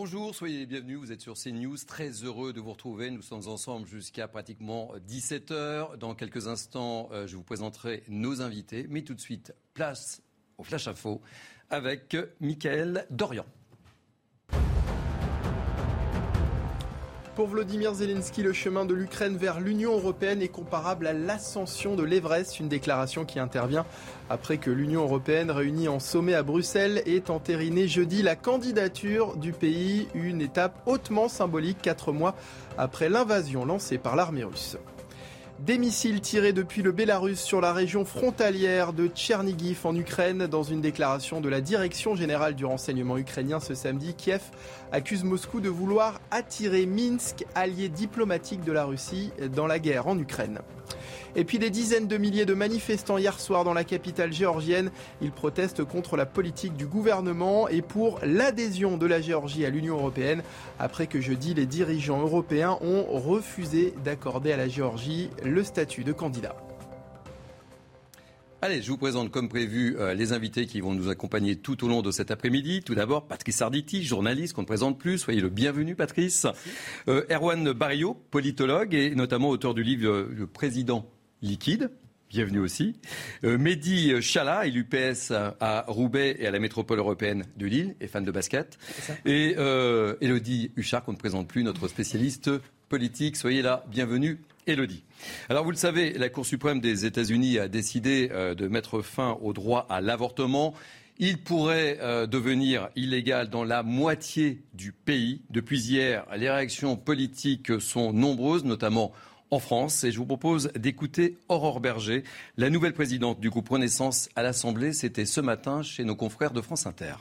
Bonjour, soyez les bienvenus, vous êtes sur CNews, très heureux de vous retrouver. Nous sommes ensemble jusqu'à pratiquement 17h. Dans quelques instants, euh, je vous présenterai nos invités, mais tout de suite, place au Flash Info avec Michael Dorian. Pour Volodymyr Zelensky, le chemin de l'Ukraine vers l'Union européenne est comparable à l'ascension de l'Everest, une déclaration qui intervient après que l'Union européenne, réunie en sommet à Bruxelles, ait entériné jeudi la candidature du pays, une étape hautement symbolique quatre mois après l'invasion lancée par l'armée russe. Des missiles tirés depuis le Bélarus sur la région frontalière de Tchernigiv en Ukraine. Dans une déclaration de la Direction générale du renseignement ukrainien ce samedi, Kiev accuse Moscou de vouloir attirer Minsk, allié diplomatique de la Russie, dans la guerre en Ukraine. Et puis des dizaines de milliers de manifestants hier soir dans la capitale géorgienne. Ils protestent contre la politique du gouvernement et pour l'adhésion de la Géorgie à l'Union européenne après que jeudi les dirigeants européens ont refusé d'accorder à la Géorgie le statut de candidat. Allez, je vous présente comme prévu euh, les invités qui vont nous accompagner tout au long de cet après-midi. Tout d'abord, Patrice Arditi, journaliste qu'on ne présente plus. Soyez le bienvenu, Patrice. Euh, Erwan Barrio, politologue et notamment auteur du livre euh, Le président liquide. Bienvenue aussi. Euh, Mehdi Chala, élu PS à, à Roubaix et à la métropole européenne de Lille, et fan de basket. Et euh, Elodie Huchard, qu'on ne présente plus, notre spécialiste politique. Soyez là, bienvenue, Elodie. Alors vous le savez, la Cour suprême des États-Unis a décidé euh, de mettre fin au droit à l'avortement. Il pourrait euh, devenir illégal dans la moitié du pays. Depuis hier, les réactions politiques sont nombreuses, notamment en France. Et je vous propose d'écouter Aurore Berger, la nouvelle présidente du groupe Renaissance à l'Assemblée. C'était ce matin chez nos confrères de France Inter.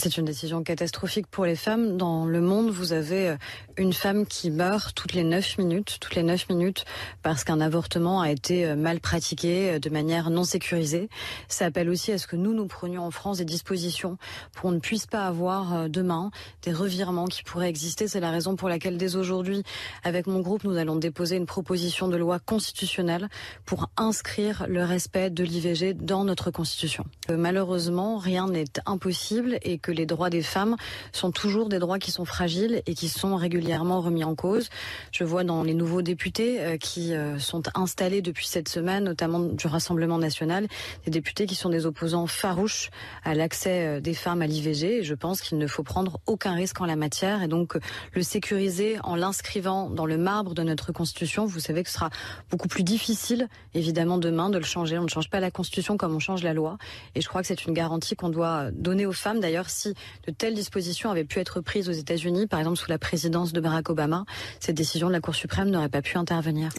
C'est une décision catastrophique pour les femmes. Dans le monde, vous avez euh, une femme qui meurt toutes les 9 minutes, toutes les 9 minutes, parce qu'un avortement a été euh, mal pratiqué euh, de manière non sécurisée. Ça appelle aussi à ce que nous, nous prenions en France des dispositions pour qu'on ne puisse pas avoir demain des revirements qui pourraient exister. C'est la raison pour laquelle, dès aujourd'hui, avec mon groupe, nous allons déposer une proposition de loi constitutionnelle pour inscrire le respect de l'IVG dans notre Constitution. Malheureusement, rien n'est impossible et que les droits des femmes sont toujours des droits qui sont fragiles et qui sont régulièrement remis en cause. Je vois dans les nouveaux députés euh, qui euh, sont installés depuis cette semaine, notamment du Rassemblement national, des députés qui sont des opposants farouches à l'accès euh, des femmes à l'IVG. Je pense qu'il ne faut prendre aucun risque en la matière et donc le sécuriser en l'inscrivant dans le marbre de notre Constitution. Vous savez que ce sera beaucoup plus difficile, évidemment, demain de le changer. On ne change pas la Constitution comme on change la loi. Et je crois que c'est une garantie qu'on doit donner aux femmes. D'ailleurs, si de telles dispositions avaient pu être prises aux États-Unis, par exemple sous la présidence de Barack Obama, cette décision de la Cour suprême n'aurait pas pu intervenir.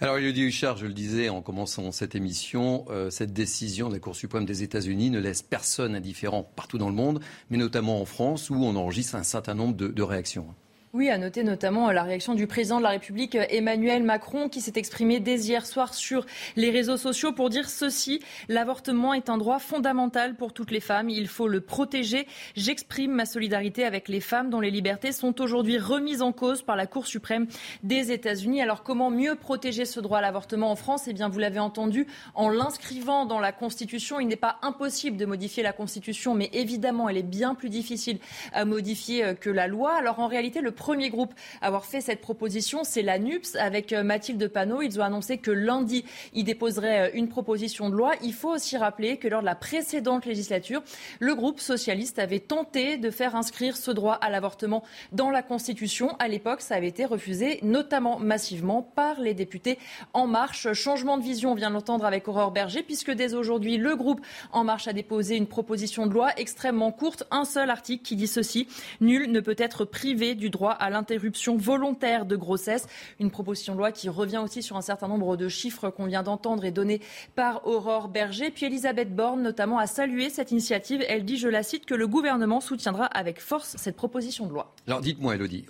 Alors, Elodie Huchard, je le disais en commençant cette émission, euh, cette décision de la Cour suprême des États-Unis ne laisse personne indifférent partout dans le monde, mais notamment en France, où on enregistre un certain nombre de, de réactions. Oui, à noter notamment la réaction du président de la République Emmanuel Macron qui s'est exprimé dès hier soir sur les réseaux sociaux pour dire ceci l'avortement est un droit fondamental pour toutes les femmes, il faut le protéger. J'exprime ma solidarité avec les femmes dont les libertés sont aujourd'hui remises en cause par la Cour suprême des États-Unis. Alors comment mieux protéger ce droit à l'avortement en France? Eh bien, vous l'avez entendu, en l'inscrivant dans la Constitution, il n'est pas impossible de modifier la Constitution, mais évidemment, elle est bien plus difficile à modifier que la loi. Alors en réalité, le premier groupe à avoir fait cette proposition, c'est la NUPS avec euh, Mathilde Panot. Ils ont annoncé que lundi, ils déposeraient euh, une proposition de loi. Il faut aussi rappeler que lors de la précédente législature, le groupe socialiste avait tenté de faire inscrire ce droit à l'avortement dans la Constitution. À l'époque, ça avait été refusé, notamment massivement par les députés En Marche. Changement de vision, on vient de l'entendre avec Aurore Berger, puisque dès aujourd'hui, le groupe En Marche a déposé une proposition de loi extrêmement courte, un seul article qui dit ceci. Nul ne peut être privé du droit à l'interruption volontaire de grossesse. Une proposition de loi qui revient aussi sur un certain nombre de chiffres qu'on vient d'entendre et donnés par Aurore Berger. Puis Elisabeth Borne, notamment, a salué cette initiative. Elle dit, je la cite, que le gouvernement soutiendra avec force cette proposition de loi. Alors dites-moi, Elodie,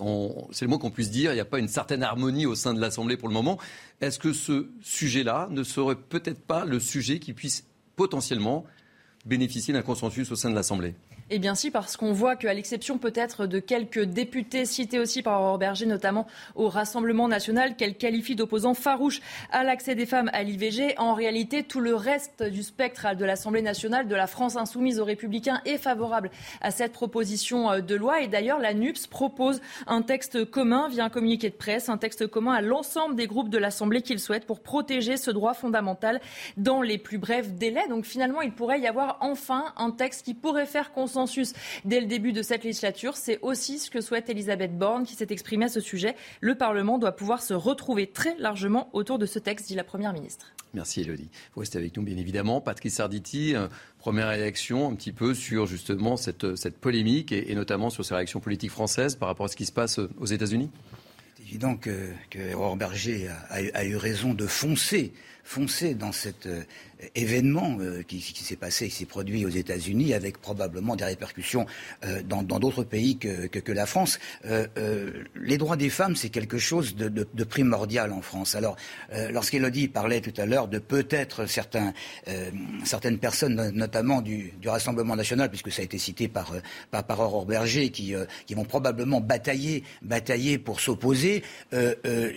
c'est le mot qu'on puisse dire, il n'y a pas une certaine harmonie au sein de l'Assemblée pour le moment. Est-ce que ce sujet-là ne serait peut-être pas le sujet qui puisse potentiellement bénéficier d'un consensus au sein de l'Assemblée? Eh bien si, parce qu'on voit qu'à l'exception peut-être de quelques députés cités aussi par Aurore Berger, notamment au Rassemblement national, qu'elle qualifie d'opposants farouches à l'accès des femmes à l'IVG, en réalité, tout le reste du spectre de l'Assemblée nationale, de la France insoumise aux républicains, est favorable à cette proposition euh, de loi. Et d'ailleurs, la NUPS propose un texte commun via un communiqué de presse, un texte commun à l'ensemble des groupes de l'Assemblée qu'ils souhaitent pour protéger ce droit fondamental dans les plus brefs délais. Donc finalement, il pourrait y avoir enfin un texte qui pourrait faire consensus consensus dès le début de cette législature. C'est aussi ce que souhaite Elisabeth Borne qui s'est exprimée à ce sujet. Le Parlement doit pouvoir se retrouver très largement autour de ce texte, dit la Première ministre. Merci Elodie. Vous restez avec nous bien évidemment. Patrice Arditi, euh, première réaction un petit peu sur justement cette, cette polémique et, notamment sur sa réaction politique française par rapport à ce qui se passe aux États-Unis? C'est évident que, que Berger a, eu raison de foncer foncer dans cet euh, événement euh, qui, s'est passé, qui s'est produit aux États-Unis, avec probablement des répercussions euh, dans d'autres pays que, la France. les droits des femmes, c'est quelque chose de, primordial en France. Alors, lorsqu'Élodie parlait tout à l'heure de peut-être certains, certaines personnes, notamment du, du, Rassemblement national, puisque ça a été cité par, par, par qui, vont probablement batailler, batailler pour s'opposer,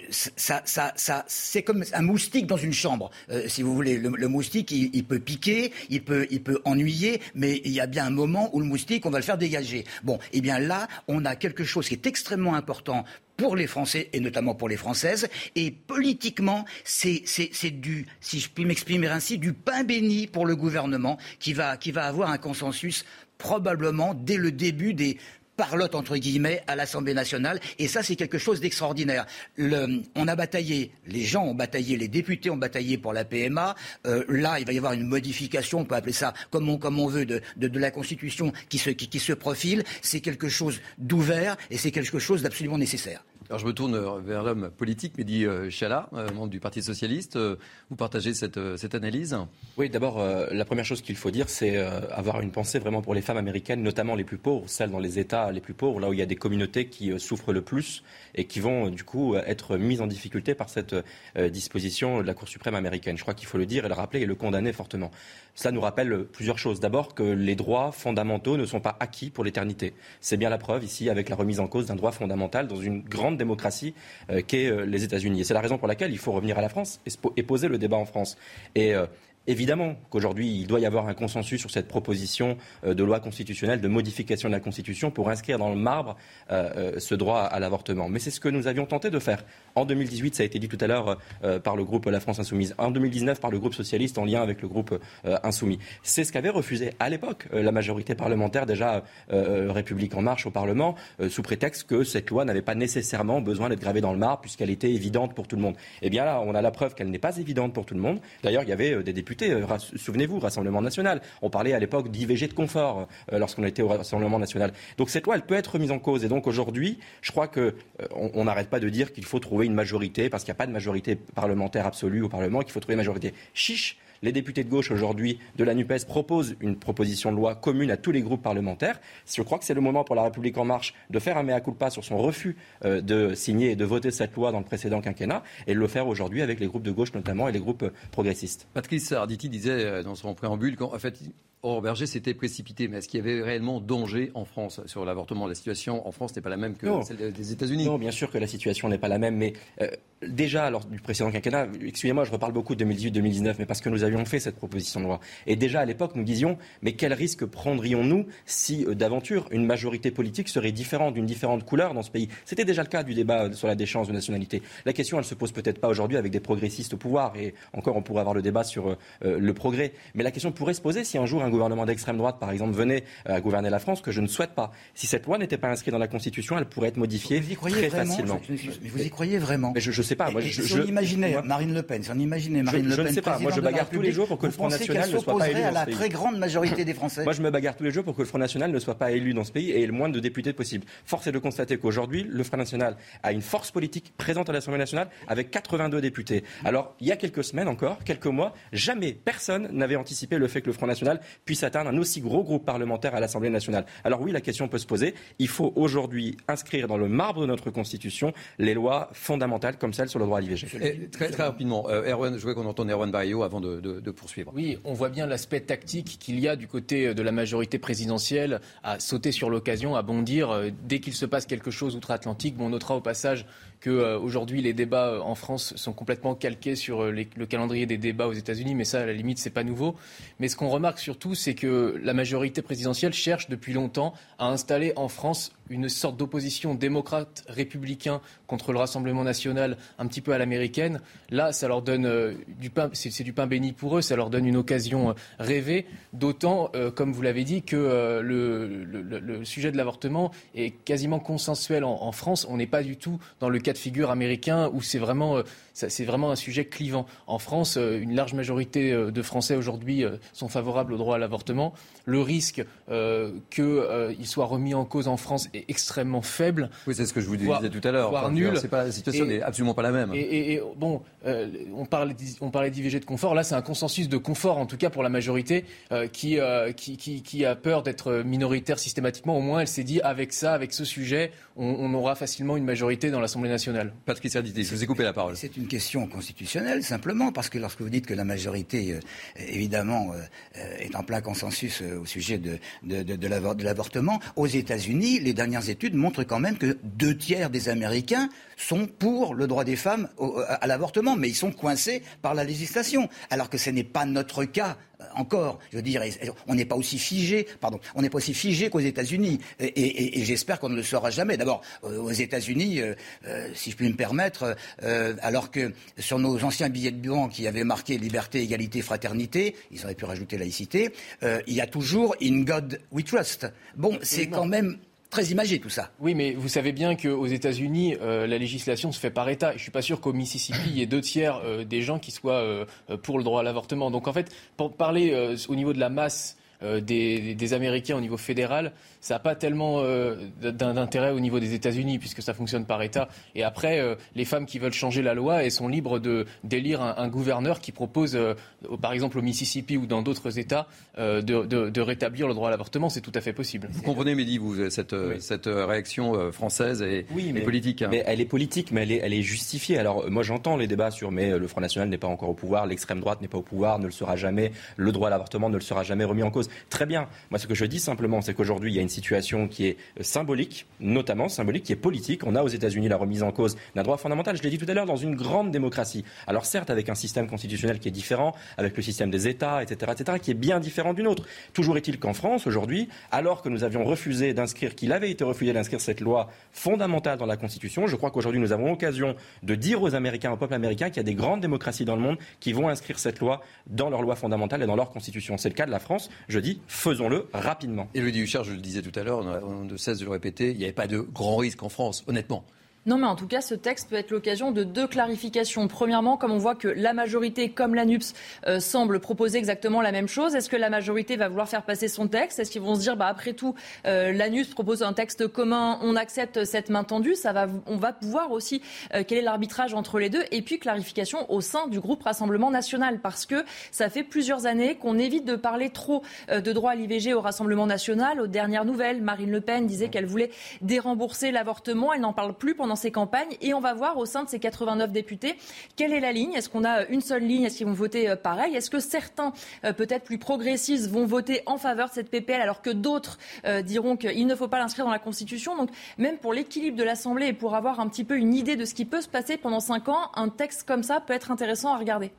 ça, ça, ça, c'est comme un moustique dans une chambre. Euh, si vous voulez. Le, moustique, il, peut piquer, il peut, il peut ennuyer, mais il y a bien un moment où le moustique, on va le faire dégager. Bon, et eh bien là, on a quelque chose qui est extrêmement important pour les Français et notamment pour les Françaises. Et politiquement, c'est du, si je puis m'exprimer ainsi, du pain béni pour le gouvernement qui va, qui va avoir un consensus probablement dès le début des parlotte entre guillemets à l'Assemblée nationale et ça c'est quelque chose d'extraordinaire. on a bataillé, les gens ont bataillé, les députés ont bataillé pour la PMA. Euh, là, il va y avoir une modification, on peut appeler ça comme on, veut, de, la Constitution qui se, qui se profile. C'est quelque chose d'ouvert et c'est quelque chose d'absolument nécessaire. Alors je me tourne vers l'homme politique, Mehdi euh, Chala, euh, membre du Parti Socialiste. Euh, vous partagez cette, cette analyse? Oui, d'abord, la première chose qu'il faut dire, c'est avoir une pensée vraiment pour les femmes américaines, notamment les plus pauvres, celles dans les États les plus pauvres, là où il y a des communautés qui souffrent le plus et qui vont du coup être mises en difficulté par cette disposition de la Cour suprême américaine. Je crois qu'il faut le dire et le rappeler et le condamner fortement. Cela nous rappelle plusieurs choses. D'abord que les droits fondamentaux ne sont pas acquis pour l'éternité. C'est bien la preuve ici avec la remise en cause d'un droit fondamental dans une grande démocratie euh, qu'est euh, les États-Unis. Et c'est la raison pour laquelle il faut revenir à la France et, poser le débat en France. Et euh, Évidemment qu'aujourd'hui, il doit y avoir un consensus sur cette proposition euh, de loi constitutionnelle de modification de la Constitution pour inscrire dans le marbre euh, euh, ce droit à l'avortement. Mais c'est ce que nous avions tenté de faire. En 2018, ça a été dit tout à l'heure par le groupe La France Insoumise. En 2019, par le groupe socialiste en lien avec le groupe Insoumis. C'est ce qu'avait refusé à l'époque la majorité parlementaire, déjà République en marche au Parlement, sous prétexte que cette loi n'avait pas nécessairement besoin d'être gravée dans le marbre puisqu'elle était évidente pour tout le monde. Eh bien là, on a la preuve qu'elle n'est pas évidente pour tout le monde. D'ailleurs, il y avait des députés euh, souvenez-vous, Rassemblement national. On parlait à l'époque d'IVG de confort euh, lorsqu'on était au Rassemblement national. Donc cette loi, elle peut être mise en cause. Et donc aujourd'hui, je crois qu'on euh, n'arrête pas de dire qu'il faut trouver une majorité, parce qu'il n'y a pas de majorité parlementaire absolue au Parlement, qu'il faut trouver une majorité. Chiche les députés de gauche aujourd'hui de la NUPES proposent une proposition de loi commune à tous les groupes parlementaires. Je crois que c'est le moment pour la République en marche de faire un mea culpa sur son refus euh, de signer et de voter cette loi dans le précédent quinquennat et de le faire aujourd'hui avec les groupes de gauche notamment et les groupes euh, progressistes. Patrice Arditi disait euh, dans son préambule qu'en fait, Aurore Berger s'était précipité, mais est-ce qu'il y avait réellement danger en France sur l'avortement? La situation en France n'est pas la même que celle des États-Unis. Non, bien sûr que la situation n'est pas la même, mais euh, déjà lors du précédent quinquennat, excusez-moi, je reparle beaucoup de 2018-2019, mais parce que nous avions fait cette proposition de loi. Et déjà à l'époque, nous disions, mais quel risque prendrions-nous si euh, d'aventure une majorité politique serait différente, d'une différente couleur dans ce pays? C'était déjà le cas du débat sur la déchéance de nationalité. La question, elle se pose peut-être pas aujourd'hui avec des progressistes au pouvoir, et encore on pourrait avoir le débat sur euh, le progrès, mais la question pourrait se poser si un jour un gouvernement d'extrême droite, par exemple, venait à gouverner la France, que je ne souhaite pas. Si cette loi n'était pas inscrite dans la Constitution, elle pourrait être modifiée vous y croyez très vraiment facilement. Mais vous y croyez vraiment Mais je ne sais pas. Moi, Et je, si je- on imaginait moi- Marine Le Pen, si on imaginait Marine je Le Pen, ne sais pas. Moi, je bagarre tous les jours pour que le Front National ne soit pas élu à la très grande majorité des Français Moi, je me bagarre tous les jours pour que le Front National ne soit pas élu dans ce pays et ait le moins de députés possible. Force est de constater qu'aujourd'hui, le Front National a une force politique présente à l'Assemblée nationale avec 82 députés. Alors, il y a quelques semaines encore, quelques mois, jamais personne n'avait anticipé le fait que le Front National puisse atteindre un aussi gros groupe parlementaire à l'Assemblée nationale. Alors oui, la question peut se poser. Il faut aujourd'hui inscrire dans le marbre de notre Constitution les lois fondamentales comme celle sur le droit à l'IVG. Et très, très rapidement, euh, Erwan, je voudrais qu'on entende Erwan Barrio avant de, de- de poursuivre. Oui, on voit bien l'aspect tactique qu'il y a du côté de la majorité présidentielle à sauter sur l'occasion, à bondir euh, dès qu'il se passe quelque chose outre-Atlantique. Bon, on notera au passage que euh, aujourd'hui les débats euh, en France sont complètement calqués sur euh, le calendrier des débats aux États-Unis, mais ça, à la limite, c'est pas nouveau. Mais ce qu'on remarque surtout, c'est que la majorité présidentielle cherche depuis longtemps à installer en France une sorte d'opposition démocrate républicain contre le Rassemblement national, un petit peu à l'américaine. Là, ça leur donne du pain, c'est du pain béni pour eux, ça leur donne une occasion rêvée. D'autant, comme vous l'avez dit, que le sujet de l'avortement est quasiment consensuel en, en France. On n'est pas du tout dans le cas de figure américain où c'est vraiment, euh, c'est vraiment un sujet clivant. En France, euh, une large majorité euh, de Français aujourd'hui euh, sont favorables au droit à l'avortement. Le risque euh, qu'il soit remis en cause en France est extrêmement faible. Oui, c'est ce que je vous Voire- disais tout à l'heure. voire Enfin, nul. pas, la situation n'est absolument pas la même. Et, et- et, bon, euh, on parlait d'I- on parlait d'IVG de confort. Là, c'est un consensus de confort, en tout cas pour la majorité, euh, qui, euh, qui, qui, qui a peur d'être minoritaire systématiquement. Au moins, elle s'est dit, avec ça, avec ce sujet, on, on aura facilement une majorité dans l'Assemblée nationale. Patrice Arditi, je vous ai coupé la parole. C'est une question constitutionnelle, simplement, parce que lorsque vous dites que la majorité, euh, évidemment, euh, est en plein consensus euh, au sujet de, de, de, de l'avor- de l'avortement, aux États-Unis, les dernières études montrent quand même que deux tiers des Américains sont pour le droit des femmes à l'avortement, mais ils sont coincés par la législation, alors que ce n'est pas notre cas encore. Je veux dire, on n'est pas aussi figé, pardon, on n'est pas aussi figé qu'aux États-Unis, et, et- et j'espère qu'on ne le sera jamais. D'abord, euh, aux États-Unis, euh, euh, si je puis me permettre, euh, alors que sur nos anciens billets de banque qui avaient marqué liberté, égalité, fraternité, ils auraient pu rajouter laïcité, euh, il y a toujours In God We Trust. Bon, c'est quand même très imagé tout ça. Oui, mais vous savez bien qu'aux États-Unis, euh, la législation se fait par État. Je suis pas sûr qu'au Mississippi, il y ait deux tiers euh, des gens qui soient euh, pour le droit à l'avortement. Donc en fait, pour parler au niveau de la masse des Américains au niveau fédéral, ça n'a pas tellement euh, d'intérêt au niveau des États-Unis, puisque ça fonctionne par État. Et après, euh, les femmes qui veulent changer la loi, elles sont libres de d'élire un, un gouverneur qui propose, euh, par exemple au Mississippi ou dans d'autres États, euh, de, de- de rétablir le droit à l'avortement. C'est tout à fait possible. Vous comprenez, Mehdi, vous, cette, cette réaction française et, Oui, et mais, politique hein. mais elle est politique, mais elle est, elle est justifiée. Alors, moi, j'entends les débats sur mais le Front National n'est pas encore au pouvoir, l'extrême droite n'est pas au pouvoir, ne le sera jamais, le droit à l'avortement ne le sera jamais remis en cause. Très bien. Moi, ce que je dis simplement, c'est qu'aujourd'hui, il y a une situation qui est euh, symbolique, notamment symbolique, qui est politique. On a aux États-Unis la remise en cause d'un droit fondamental. Je l'ai dit tout à l'heure, dans une grande démocratie. Alors, certes, avec un système constitutionnel qui est différent, avec le système des États, etc., etc., qui est bien différent du nôtre. Toujours est-il qu'en France, aujourd'hui, alors que nous avions refusé d'inscrire, qu'il avait été refusé d'inscrire cette loi fondamentale dans la Constitution, je crois qu'aujourd'hui, nous avons l'occasion de dire aux Américains, au peuple américain, qu'il y a des grandes démocraties dans le monde qui vont inscrire cette loi dans leur loi fondamentale et dans leur Constitution. C'est le cas de la France. Je dis, faisons-le rapidement. Et Louis Huchard, je le disais tout à l'heure, on ne cesse de le répéter, il n'y avait pas de grand risque en France, honnêtement. Non, mais en tout cas, ce texte peut être l'occasion de deux clarifications. Premièrement, comme on voit que la majorité, comme l'ANUPS, euh, semble proposer exactement la même chose, est-ce que la majorité va vouloir faire passer son texte? Est-ce qu'ils vont se dire, bah, après tout, euh, l'ANUPS propose un texte commun, on accepte cette main tendue ça va, On va pouvoir aussi, euh, quel est l'arbitrage entre les deux? Et puis, clarification au sein du groupe Rassemblement National, parce que ça fait plusieurs années qu'on évite de parler trop euh, de droit à l'IVG au Rassemblement National. Aux dernières nouvelles, Marine Le Pen disait qu'elle voulait dérembourser l'avortement. Elle n'en parle plus pendant ces campagnes. Et on va voir au sein de ces 89 députés quelle est la ligne? Est-ce qu'on a une seule ligne? Est-ce qu'ils vont voter euh, pareil? Est-ce que certains, euh, peut-être plus progressistes, vont voter en faveur de cette PPL alors que d'autres euh, diront qu'il ne faut pas l'inscrire dans la Constitution? Donc même pour l'équilibre de l'Assemblée et pour avoir un petit peu une idée de ce qui peut se passer pendant 5 ans, un texte comme ça peut être intéressant à regarder.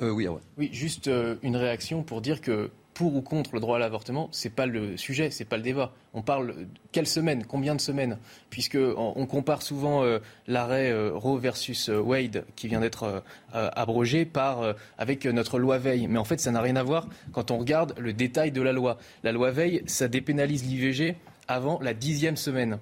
Euh, oui, ouais. Oui, juste euh, une réaction pour dire que pour ou contre le droit à l'avortement, c'est pas le sujet, c'est pas le débat. On parle quelle semaine, combien de semaines, puisque on, compare souvent euh, l'arrêt euh, Roe versus euh, Wade qui vient d'être abrogé par avec notre loi Veil. Mais en fait, ça n'a rien à voir quand on regarde le détail de la loi. La loi Veil, ça dépénalise l'IVG avant la dixième semaine,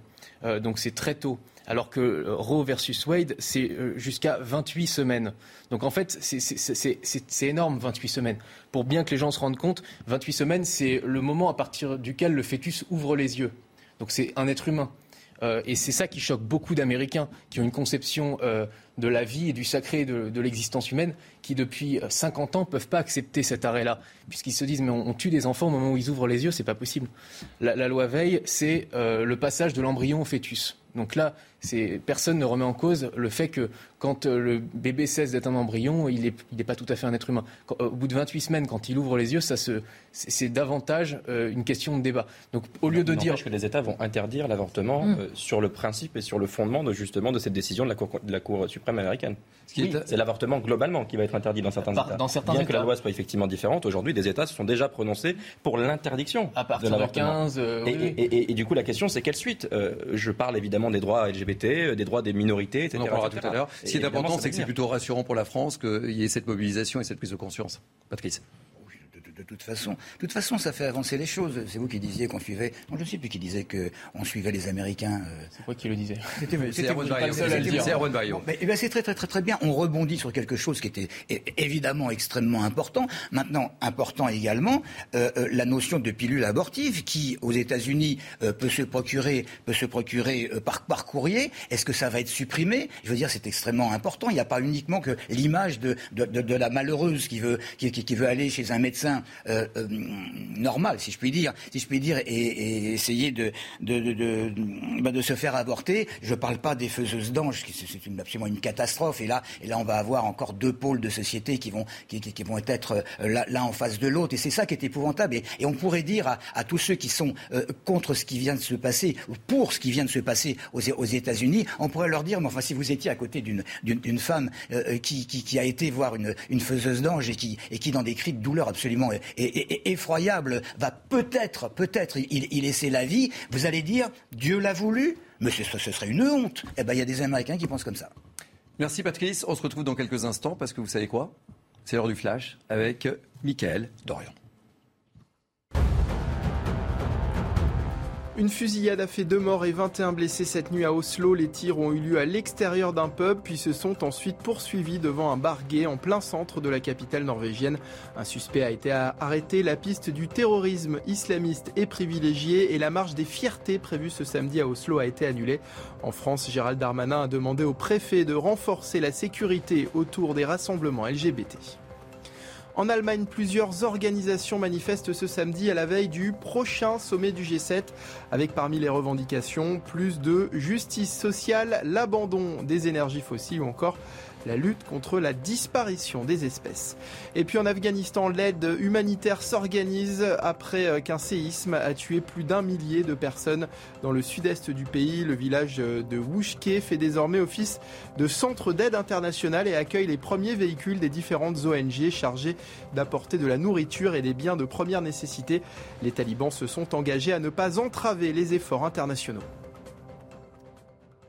donc c'est très tôt alors que euh, Roe versus Wade, c'est euh, jusqu'à 28 semaines. Donc en fait, c'est énorme, 28 semaines. Pour bien que les gens se rendent compte, 28 semaines, c'est le moment à partir duquel le fœtus ouvre les yeux. Donc c'est un être humain. Euh, et c'est ça qui choque beaucoup d'Américains qui ont une conception de la vie et du sacré de, l'existence humaine qui, depuis 50 ans, ne peuvent pas accepter cet arrêt-là. Puisqu'ils se disent, mais on, tue des enfants au moment où ils ouvrent les yeux, c'est pas possible. La, loi Veil, c'est le passage de l'embryon au fœtus. Donc là, personne ne remet en cause le fait que quand euh, le bébé cesse d'être un embryon, il n'est pas tout à fait un être humain. Euh, au bout de 28 semaines, quand il ouvre les yeux, c'est davantage euh, une question de débat. Donc au lieu de dire que les États vont interdire l'avortement hmm. sur le principe et sur le fondement de justement de cette décision de la Cour, suprême américaine. C'est l'avortement globalement qui va être interdit dans certains États. Dans certains Bien que la loi soit effectivement différente, aujourd'hui, des États se sont déjà prononcés pour l'interdiction à partir de, 15. et, du coup, la question, c'est quelle suite? Je parle évidemment des droits LGBT, des droits des minorités, etc. On en parlera tout à l'heure. Ce qui est important, c'est que c'est plutôt rassurant pour la France qu'il y ait cette mobilisation et cette prise de conscience. Patrice de toute façon. De toute façon, ça fait avancer les choses. C'est vous qui disiez qu'on suivait. Non, je ne sais plus qui disait qu'on suivait les Américains. Euh. C'est quoi qui le disait? C'était Erwan Barrio. Eh ben, c'est très, très, très, très bien. On rebondit sur quelque chose qui était évidemment extrêmement important. Maintenant, important également, euh, euh, la notion de pilule abortive qui, aux États-Unis, peut se procurer, peut se procurer par, par courrier. Est-ce que ça va être supprimé? Je veux dire, c'est extrêmement important. Il n'y a pas uniquement que l'image de, de, de, la malheureuse qui veut, qui, qui veut aller chez un médecin euh, euh, normal, si je puis dire, si je puis dire, et, essayer de de, bah, de, se faire avorter. Je ne parle pas des faiseuses d'anges, c'est absolument une catastrophe. Et là, et là, on va avoir encore deux pôles de société qui vont qui, vont être euh, l'un en face de l'autre. Et c'est ça qui est épouvantable. Et, et, on pourrait dire à, tous ceux qui sont contre ce qui vient de se passer ou pour ce qui vient de se passer aux, aux États-Unis, on pourrait leur dire, mais enfin, si vous étiez à côté d'une femme qui, qui, qui, a été voir une, une faiseuse d'anges et qui, et qui, dans des cris de douleur absolument effroyable va peut-être, peut-être y, laisser la vie, vous allez dire Dieu l'a voulu, mais ce, serait une honte. Eh bien, il y a des Américains qui pensent comme ça. Merci Patrice. On se retrouve dans quelques instants parce que vous savez quoi? C'est l'heure du flash avec Mickaël Dorian. Une fusillade a fait deux morts et 21 blessés cette nuit à Oslo. Les tirs ont eu lieu à l'extérieur d'un pub, puis se sont ensuite poursuivis devant un bar en plein centre de la capitale norvégienne. Un suspect a été arrêté. La piste du terrorisme islamiste est privilégiée et la marche des fiertés prévue ce samedi à Oslo a été annulée. En France, Gérald Darmanin a demandé au préfet de renforcer la sécurité autour des rassemblements LGBT. En Allemagne, plusieurs organisations manifestent ce samedi à la veille du prochain sommet du G7, avec parmi les revendications plus de justice sociale, l'abandon des énergies fossiles ou encore la lutte contre la disparition des espèces. Et puis en Afghanistan, l'aide humanitaire s'organise après euh, qu'un séisme a tué plus d'un millier de personnes dans le sud-est du pays. Le village de Wushke fait désormais office de centre d'aide internationale et accueille les premiers véhicules des différentes ONG chargés d'apporter de la nourriture et des biens de première nécessité. Les talibans se sont engagés à ne pas entraver les efforts internationaux.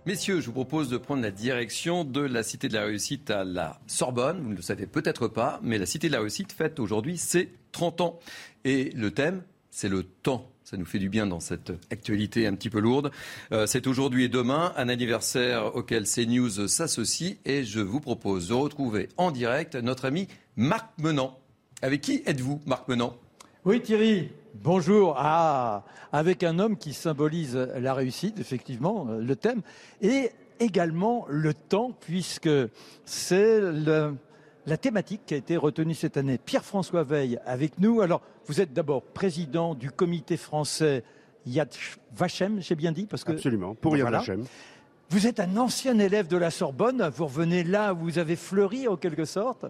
Messieurs, je vous propose de prendre la direction de la Cité de la Réussite à la Sorbonne. Vous ne le savez peut-être pas, mais la Cité de la Réussite fête aujourd'hui ses 30 ans. Et le thème, c'est le temps. Ça nous fait du bien dans cette actualité un petit peu lourde. Euh, c'est aujourd'hui et demain un anniversaire auquel CNews s'associe et je vous propose de retrouver en direct notre ami Marc Menant. Avec qui êtes-vous, Marc Menant? Oui, Thierry. Bonjour. Ah, avec un homme qui symbolise la réussite, effectivement, euh, le thème, et également le temps, puisque c'est la thématique qui a été retenue cette année. Pierre-François Veil avec nous. Alors, vous êtes d'abord président du comité français Yad Vashem, j'ai bien dit parce que Absolument, pour Yad Vashem. Vous êtes un ancien élève de la Sorbonne, vous revenez là où vous avez fleuri en quelque sorte,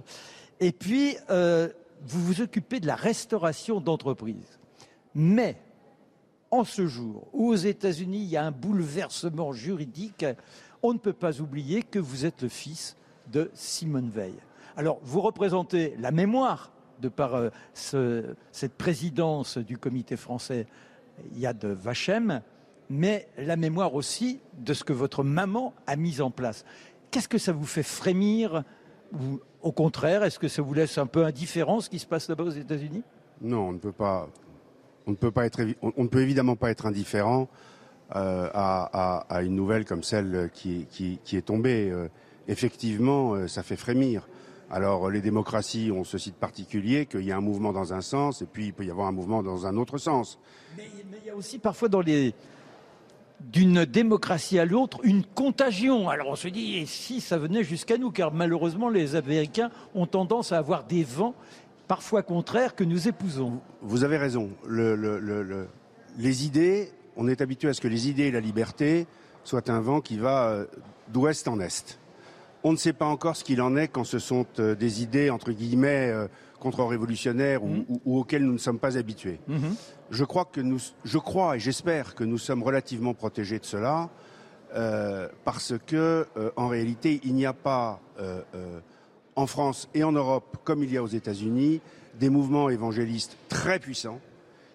et puis euh, vous vous occupez de la restauration d'entreprises. Mais en ce jour où aux États-Unis il y a un bouleversement juridique, on ne peut pas oublier que vous êtes le fils de Simone Veil. Alors vous représentez la mémoire de par euh, cette présidence du comité français Yad Vashem, mais la mémoire aussi de ce que votre maman a mis en place. Qu'est-ce que ça vous fait frémir ou au contraire, est-ce que ça vous laisse un peu indifférent ce qui se passe là-bas aux États-Unis? Non, on ne peut pas. On ne peut pas être. On ne peut évidemment pas être indifférent euh, à, une nouvelle comme celle qui, est tombée. Euh, effectivement, euh, ça fait frémir. Alors les démocraties ont ceci de particulier qu'il y a un mouvement dans un sens et puis il peut y avoir un mouvement dans un autre sens. Mais, il y a aussi parfois dans les d'une démocratie à l'autre une contagion. Alors on se dit, et si ça venait jusqu'à nous? Car malheureusement, les Américains ont tendance à avoir des vents parfois contraires que nous épousons. Vous avez raison. les idées, on est habitué à ce que les idées et la liberté soient un vent qui va euh, d'ouest en est. On ne sait pas encore ce qu'il en est quand ce sont euh, des idées, entre guillemets, euh, contre-révolutionnaires ou, mmh. auxquelles nous ne sommes pas habitués. Mmh. Je crois que nous, je crois et j'espère que nous sommes relativement protégés de cela, parce que, en réalité, il n'y a pas en France et en Europe, comme il y a aux États-Unis, des mouvements évangélistes très puissants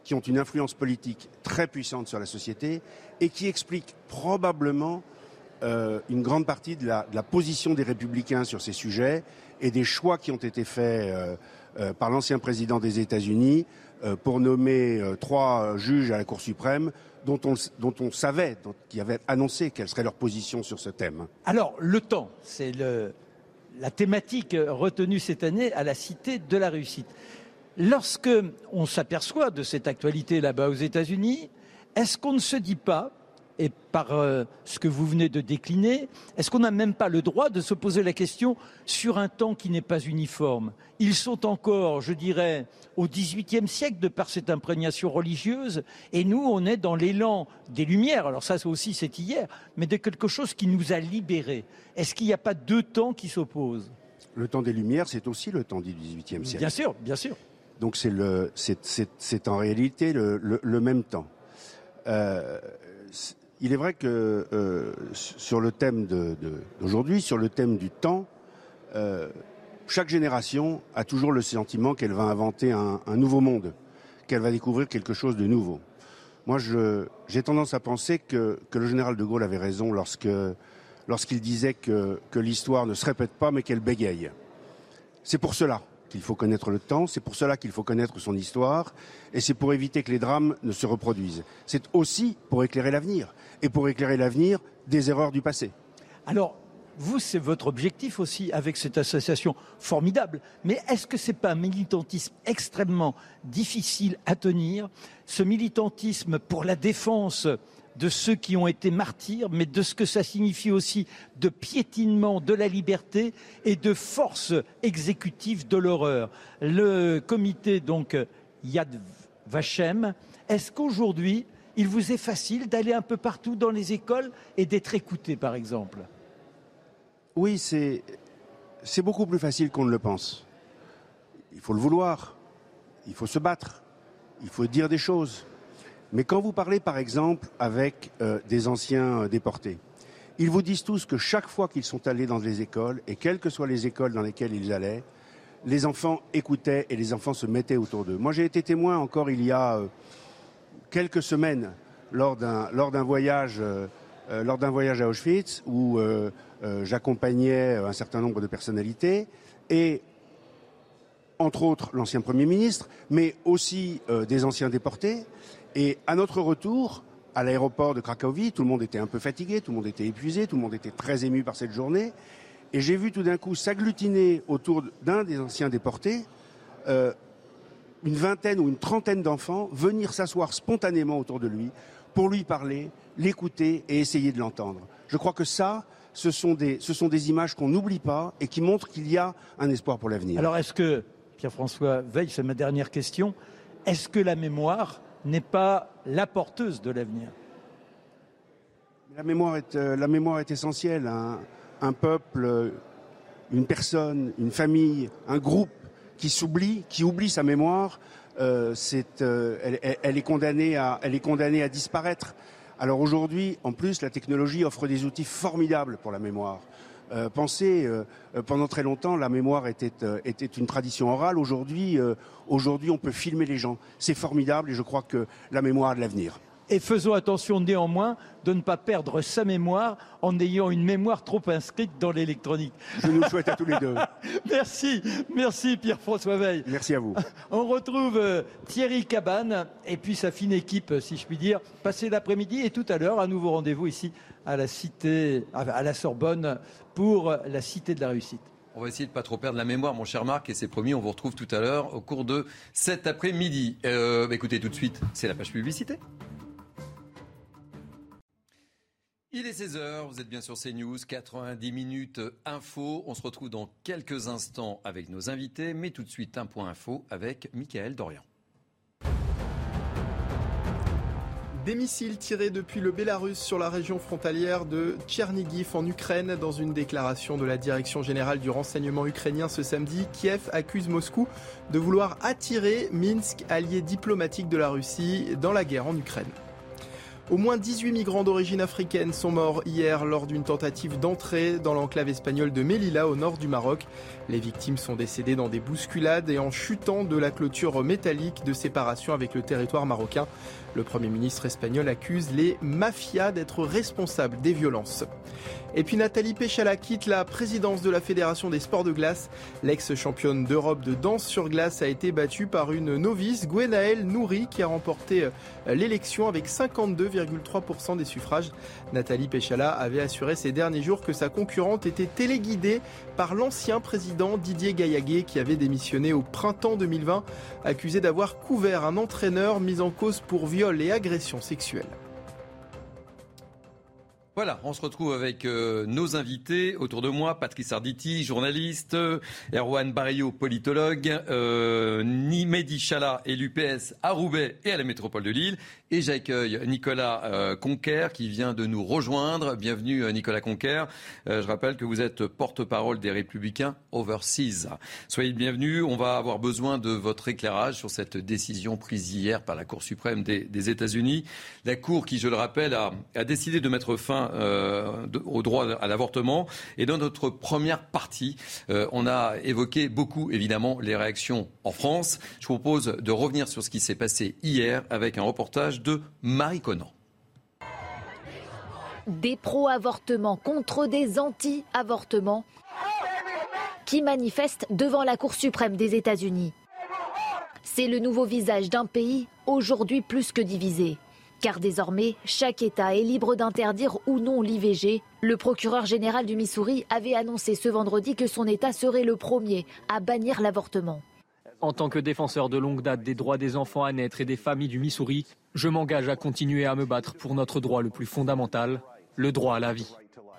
qui ont une influence politique très puissante sur la société et qui expliquent probablement euh, une grande partie de la, position des républicains sur ces sujets et des choix qui ont été faits euh, euh, par l'ancien président des États-Unis pour nommer trois juges à la Cour suprême dont on, dont on savait, qui avaient annoncé quelle serait leur position sur ce thème. Alors, le temps, c'est la thématique retenue cette année à la Cité de la réussite. Lorsque on s'aperçoit de cette actualité là-bas aux États-Unis, est-ce qu'on ne se dit pas, et par euh, ce que vous venez de décliner, est-ce qu'on n'a même pas le droit de se poser la question sur un temps qui n'est pas uniforme? Ils sont encore, je dirais, au XVIIIe siècle de par cette imprégnation religieuse, et nous, on est dans l'élan des Lumières. Alors ça aussi, c'est hier, mais de quelque chose qui nous a libérés. Est-ce qu'il n'y a pas deux temps qui s'opposent? Le temps des Lumières, c'est aussi le temps du XVIIIe siècle. Bien sûr, bien sûr. Donc c'est en réalité le, même temps. Euh, il est vrai que euh, sur le thème d'aujourd'hui, sur le thème du temps, euh, chaque génération a toujours le sentiment qu'elle va inventer un, nouveau monde, qu'elle va découvrir quelque chose de nouveau. Moi, j'ai tendance à penser que, le général de Gaulle avait raison lorsqu'il disait que l'histoire ne se répète pas, mais qu'elle bégaye. C'est pour cela qu'il faut connaître le temps, c'est pour cela qu'il faut connaître son histoire, et c'est pour éviter que les drames ne se reproduisent. C'est aussi pour éclairer l'avenir, et pour éclairer l'avenir des erreurs du passé. Alors, vous, c'est votre objectif aussi avec cette association formidable. Mais est-ce que ce n'est pas un militantisme extrêmement difficile à tenir Ce militantisme pour la défense de ceux qui ont été martyrs, mais de ce que ça signifie aussi de piétinement de la liberté et de force exécutive de l'horreur. Le comité donc Yad Vashem, est-ce qu'aujourd'hui il vous est facile d'aller un peu partout dans les écoles et d'être écouté, par exemple? Oui, c'est c'est beaucoup plus facile qu'on ne le pense. Il faut le vouloir, il faut se battre, il faut dire des choses. Mais quand vous parlez, par exemple, avec euh, des anciens euh, déportés, ils vous disent tous que chaque fois qu'ils sont allés dans les écoles, et quelles que soient les écoles dans lesquelles ils allaient, les enfants écoutaient et les enfants se mettaient autour d'eux. Moi, j'ai été témoin encore il y a euh, quelques semaines lors d'un voyage lors d'un voyage à Auschwitz où j'accompagnais un certain nombre de personnalités et entre autres l'ancien Premier ministre, mais aussi des anciens déportés. Et à notre retour, à l'aéroport de Cracovie, tout le monde était un peu fatigué, tout le monde était épuisé, tout le monde était très ému par cette journée. Et j'ai vu tout d'un coup s'agglutiner autour d'un des anciens déportés euh, une vingtaine ou une trentaine d'enfants venir s'asseoir spontanément autour de lui pour lui parler, l'écouter et essayer de l'entendre. Je crois que ça, ce sont des, ce sont des images qu'on n'oublie pas et qui montrent qu'il y a un espoir pour l'avenir. Alors est-ce que, Pierre-François Veil, c'est ma dernière question, est-ce que la mémoire n'est pas la porteuse de l'avenir. La mémoire est, euh, essentielle. Un, peuple, une personne, une famille, un groupe qui s'oublie, qui oublie sa mémoire, euh, euh, elle est condamnée à disparaître. Alors aujourd'hui, en plus, la technologie offre des outils formidables pour la mémoire. Euh, pensez, pendant très longtemps, la mémoire était, était une tradition orale. Aujourd'hui, aujourd'hui, on peut filmer les gens. C'est formidable et je crois que la mémoire a de l'avenir. Et faisons attention néanmoins de ne pas perdre sa mémoire en ayant une mémoire trop inscrite dans l'électronique. Je nous le souhaite à tous les deux. merci, merci Pierre-François Veil. Merci à vous. On retrouve euh, Thierry Cabane et puis sa fine équipe, si je puis dire, passé l'après-midi et tout à l'heure, un nouveau rendez-vous ici à la cité, à la Sorbonne pour la cité de la réussite. On va essayer de ne pas trop perdre la mémoire, mon cher Marc, et c'est promis, on vous retrouve tout à l'heure au cours de cet après-midi. Euh, bah, écoutez, tout de suite, c'est la page publicité. Il est 16h, vous êtes bien sur CNews, 90 minutes info. On se retrouve dans quelques instants avec nos invités, mais tout de suite un point info avec Michael Dorian. Des missiles tirés depuis le Bélarus sur la région frontalière de Tchernigiv en Ukraine. Dans une déclaration de la direction générale du renseignement ukrainien ce samedi, Kiev accuse Moscou de vouloir attirer Minsk, allié diplomatique de la Russie, dans la guerre en Ukraine. Au moins 18 migrants d'origine africaine sont morts hier lors d'une tentative d'entrée dans l'enclave espagnole de Melilla au nord du Maroc. Les victimes sont décédées dans des bousculades et en chutant de la clôture métallique de séparation avec le territoire marocain. Le Premier ministre espagnol accuse les mafias d'être responsables des violences. Et puis Nathalie Péchala quitte la présidence de la Fédération des sports de glace. L'ex-championne d'Europe de danse sur glace a été battue par une novice, Gwenaëlle Nouri, qui a remporté l'élection avec 52,3% des suffrages. Nathalie Péchala avait assuré ces derniers jours que sa concurrente était téléguidée par l'ancien président Didier Gaillaguet qui avait démissionné au printemps 2020, accusé d'avoir couvert un entraîneur mis en cause pour viol et agression sexuelle. Voilà, on se retrouve avec euh, nos invités autour de moi, Patrice Arditi, journaliste, Erwan Barrio, politologue, euh, Nimedi Chala et l'UPS à Roubaix et à la métropole de Lille. Et j'accueille Nicolas euh, Conquer qui vient de nous rejoindre. Bienvenue euh, Nicolas Conquer. Euh, je rappelle que vous êtes porte-parole des Républicains Overseas. Soyez le bienvenu. On va avoir besoin de votre éclairage sur cette décision prise hier par la Cour suprême des, États-Unis. La Cour qui, je le rappelle, a, a décidé de mettre fin au droit à l'avortement. Et dans notre première partie, on a évoqué beaucoup, évidemment, les réactions en France. Je vous propose de revenir sur ce qui s'est passé hier avec un reportage de Marie Conan. Des pro-avortements contre des anti-avortements qui manifestent devant la Cour suprême des États-Unis. C'est le nouveau visage d'un pays aujourd'hui plus que divisé. Car désormais, chaque État est libre d'interdire ou non l'IVG. Le procureur général du Missouri avait annoncé ce vendredi que son État serait le premier à bannir l'avortement. En tant que défenseur de longue date des droits des enfants à naître et des familles du Missouri, je m'engage à continuer à me battre pour notre droit le plus fondamental, le droit à la vie.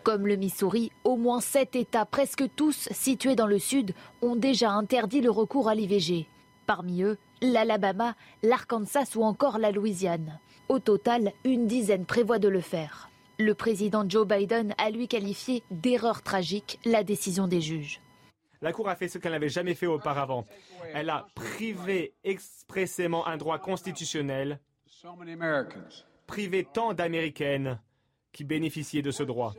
Comme le Missouri, au moins sept États, presque tous situés dans le Sud, ont déjà interdit le recours à l'IVG. Parmi eux, l'Alabama, l'Arkansas ou encore la Louisiane. Au total, une dizaine prévoit de le faire. Le président Joe Biden a lui qualifié d'erreur tragique la décision des juges. La Cour a fait ce qu'elle n'avait jamais fait auparavant. Elle a privé expressément un droit constitutionnel, privé tant d'Américaines qui bénéficiaient de ce droit.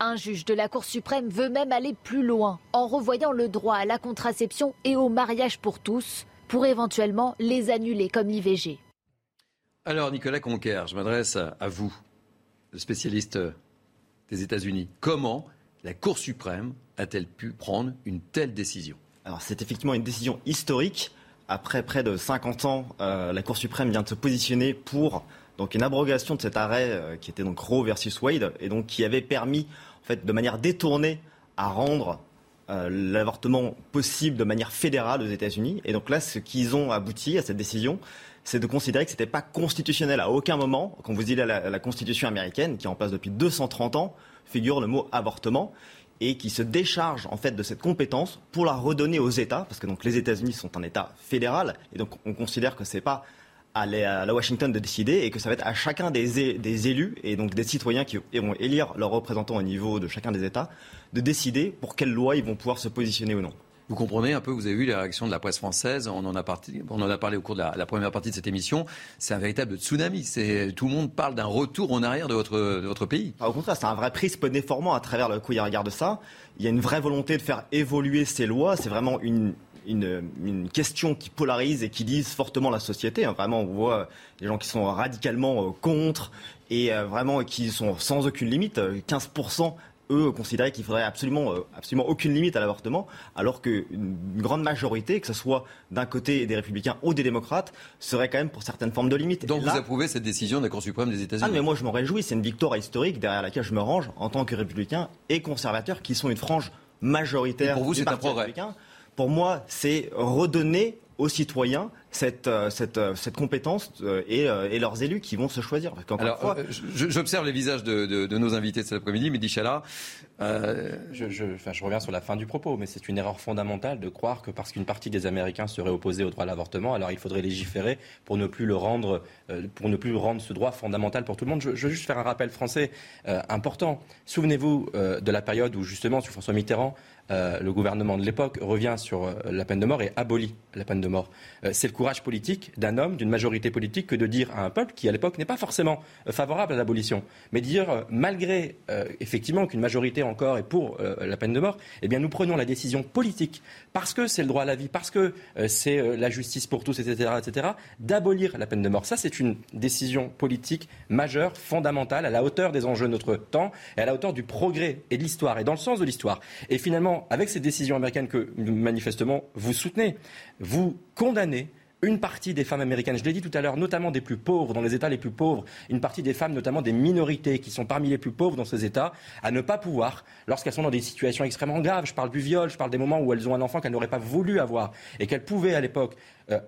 Un juge de la Cour suprême veut même aller plus loin en revoyant le droit à la contraception et au mariage pour tous pour éventuellement les annuler comme l'IVG. Alors Nicolas Conquer, je m'adresse à vous, le spécialiste des États-Unis. Comment la Cour suprême a-t-elle pu prendre une telle décision? Alors c'est effectivement une décision historique. Après près de 50 ans, euh, la Cour suprême vient de se positionner pour donc une abrogation de cet arrêt euh, qui était donc Roe versus Wade et donc qui avait permis en fait de manière détournée à rendre euh, l'avortement possible de manière fédérale aux États-Unis. Et donc là, ce qu'ils ont abouti à cette décision, c'est de considérer que ce n'était pas constitutionnel à aucun moment. Quand vous dites la, la Constitution américaine, qui est en place depuis 230 ans, figure le mot avortement et qui se décharge en fait de cette compétence pour la redonner aux États, parce que donc les États-Unis sont un État fédéral, et donc on considère que c'est pas à la Washington de décider et que ça va être à chacun des, élus et donc des citoyens qui vont élire leurs représentants au niveau de chacun des États de décider pour quelle loi ils vont pouvoir se positionner ou non. Vous comprenez un peu, vous avez vu les réactions de la presse française, on en a, parlé au cours de la, première partie de cette émission, c'est un véritable tsunami. Tout le monde parle d'un retour en arrière de votre, pays. Ah, au contraire, c'est un vrai prisme déformant à travers le coup, il regarde ça. Il y a une vraie volonté de faire évoluer ces lois, c'est vraiment une, question qui polarise et qui lise fortement la société. Hein. Vraiment, on voit des gens qui sont radicalement euh, contre et euh, vraiment qui sont sans aucune limite. 15% eux considéraient qu'il faudrait absolument, euh, absolument aucune limite à l'avortement, alors qu'une grande majorité, que ce soit d'un côté des républicains ou des démocrates, serait quand même pour certaines formes de limites. Donc vous approuvez cette décision de la Cour suprême des États-Unis Ah mais moi je m'en réjouis, c'est une victoire historique derrière laquelle je me range en tant que républicain et conservateur, qui sont une frange majoritaire. pour vous, c'est un progrès. Pour moi, c'est redonner aux citoyens cette, euh, cette, euh, cette compétence euh, et, et, leurs élus qui vont se choisir. Alors, j'observe les visages de, de, de, nos invités de cet après-midi, Mehdi Chala. Euh... Je, je, enfin, je, reviens sur la fin du propos, mais c'est une erreur fondamentale de croire que parce qu'une partie des Américains serait opposée au droit à l'avortement, alors il faudrait légiférer pour ne plus le rendre, pour ne plus rendre ce droit fondamental pour tout le monde. Je, je veux juste faire un rappel français euh, important. Souvenez-vous euh, de la période où justement, sous François Mitterrand, euh, le gouvernement de l'époque revient sur la peine de mort et abolit la peine de mort. c'est le courage politique d'un homme, d'une majorité politique, que de dire à un peuple qui, à l'époque, n'est pas forcément euh, favorable à l'abolition, mais dire, euh, malgré euh, effectivement qu'une majorité encore est pour la peine de mort, eh bien, nous prenons la décision politique, parce que c'est le droit à la vie, parce que c'est la justice pour tous, etc., etc., d'abolir la peine de mort. Ça, c'est une décision politique majeure, fondamentale, à la hauteur des enjeux de notre temps et à la hauteur du progrès et de l'histoire, et dans le sens de l'histoire. Et finalement, avec ces décisions américaines que manifestement vous soutenez, vous condamnez une partie des femmes américaines, je l'ai dit tout à l'heure, notamment des plus pauvres, dans les États les plus pauvres, une partie des femmes, notamment des minorités qui sont parmi les plus pauvres dans ces États, à ne pas pouvoir, lorsqu'elles sont dans des situations extrêmement graves, je parle du viol, je parle des moments où elles ont un enfant qu'elles n'auraient pas voulu avoir et qu'elles pouvaient à l'époque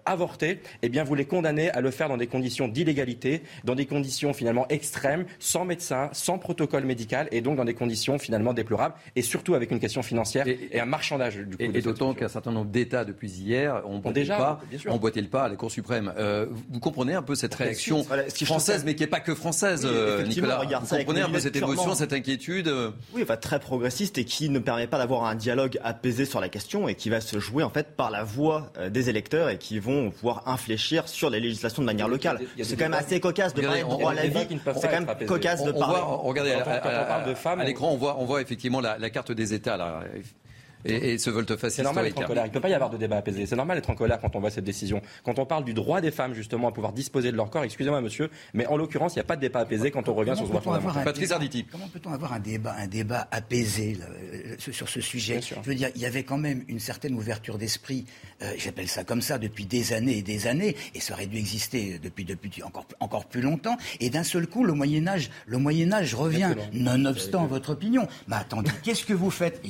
avorter, eh bien vous les condamnez à le faire dans des conditions d'illégalité, dans des conditions finalement extrêmes, sans médecin, sans protocole médical, et donc dans des conditions finalement déplorables, et surtout avec une question financière et, un marchandage du coup. Et, d'autant qu'un certain nombre d'États depuis hier ont déjà, pas, ont boité le pas à la Cour suprême. Euh, vous comprenez un peu cette réaction française, mais qui n'est pas que française, euh, Nicolas. Vous comprenez un peu cette émotion, cette inquiétude Oui, enfin, très progressiste et qui ne permet pas d'avoir un dialogue apaisé sur la question et qui va se jouer en fait par la voix des électeurs et qui qui vont pouvoir infléchir sur les législations de manière locale. C'est quand même assez cocasse de parler de droit à la vie. C'est quand même cocasse de parler. Regardez, à l'écran, on voit, on voit effectivement la carte des États. Et, ce volte-face C'est normal d'être en colère. Il ne peut pas y avoir de débat apaisé. C'est normal d'être en colère quand on voit cette décision. Quand on parle du droit des femmes, justement, à pouvoir disposer de leur corps, excusez-moi, monsieur, mais en l'occurrence, il n'y a pas de débat apaisé quand on revient sur ce droit fondamental. Patrice Arditi. Comment peut-on avoir un débat, un débat apaisé euh, sur ce sujet Je veux dire, il y avait quand même une certaine ouverture d'esprit, euh, j'appelle ça comme ça, depuis des années et des années, et ça aurait dû exister depuis, depuis encore, encore plus longtemps. Et d'un seul coup, le Moyen-Âge le Moyen âge revient, nonobstant votre opinion. Mais attendez, qu'est-ce que vous faites?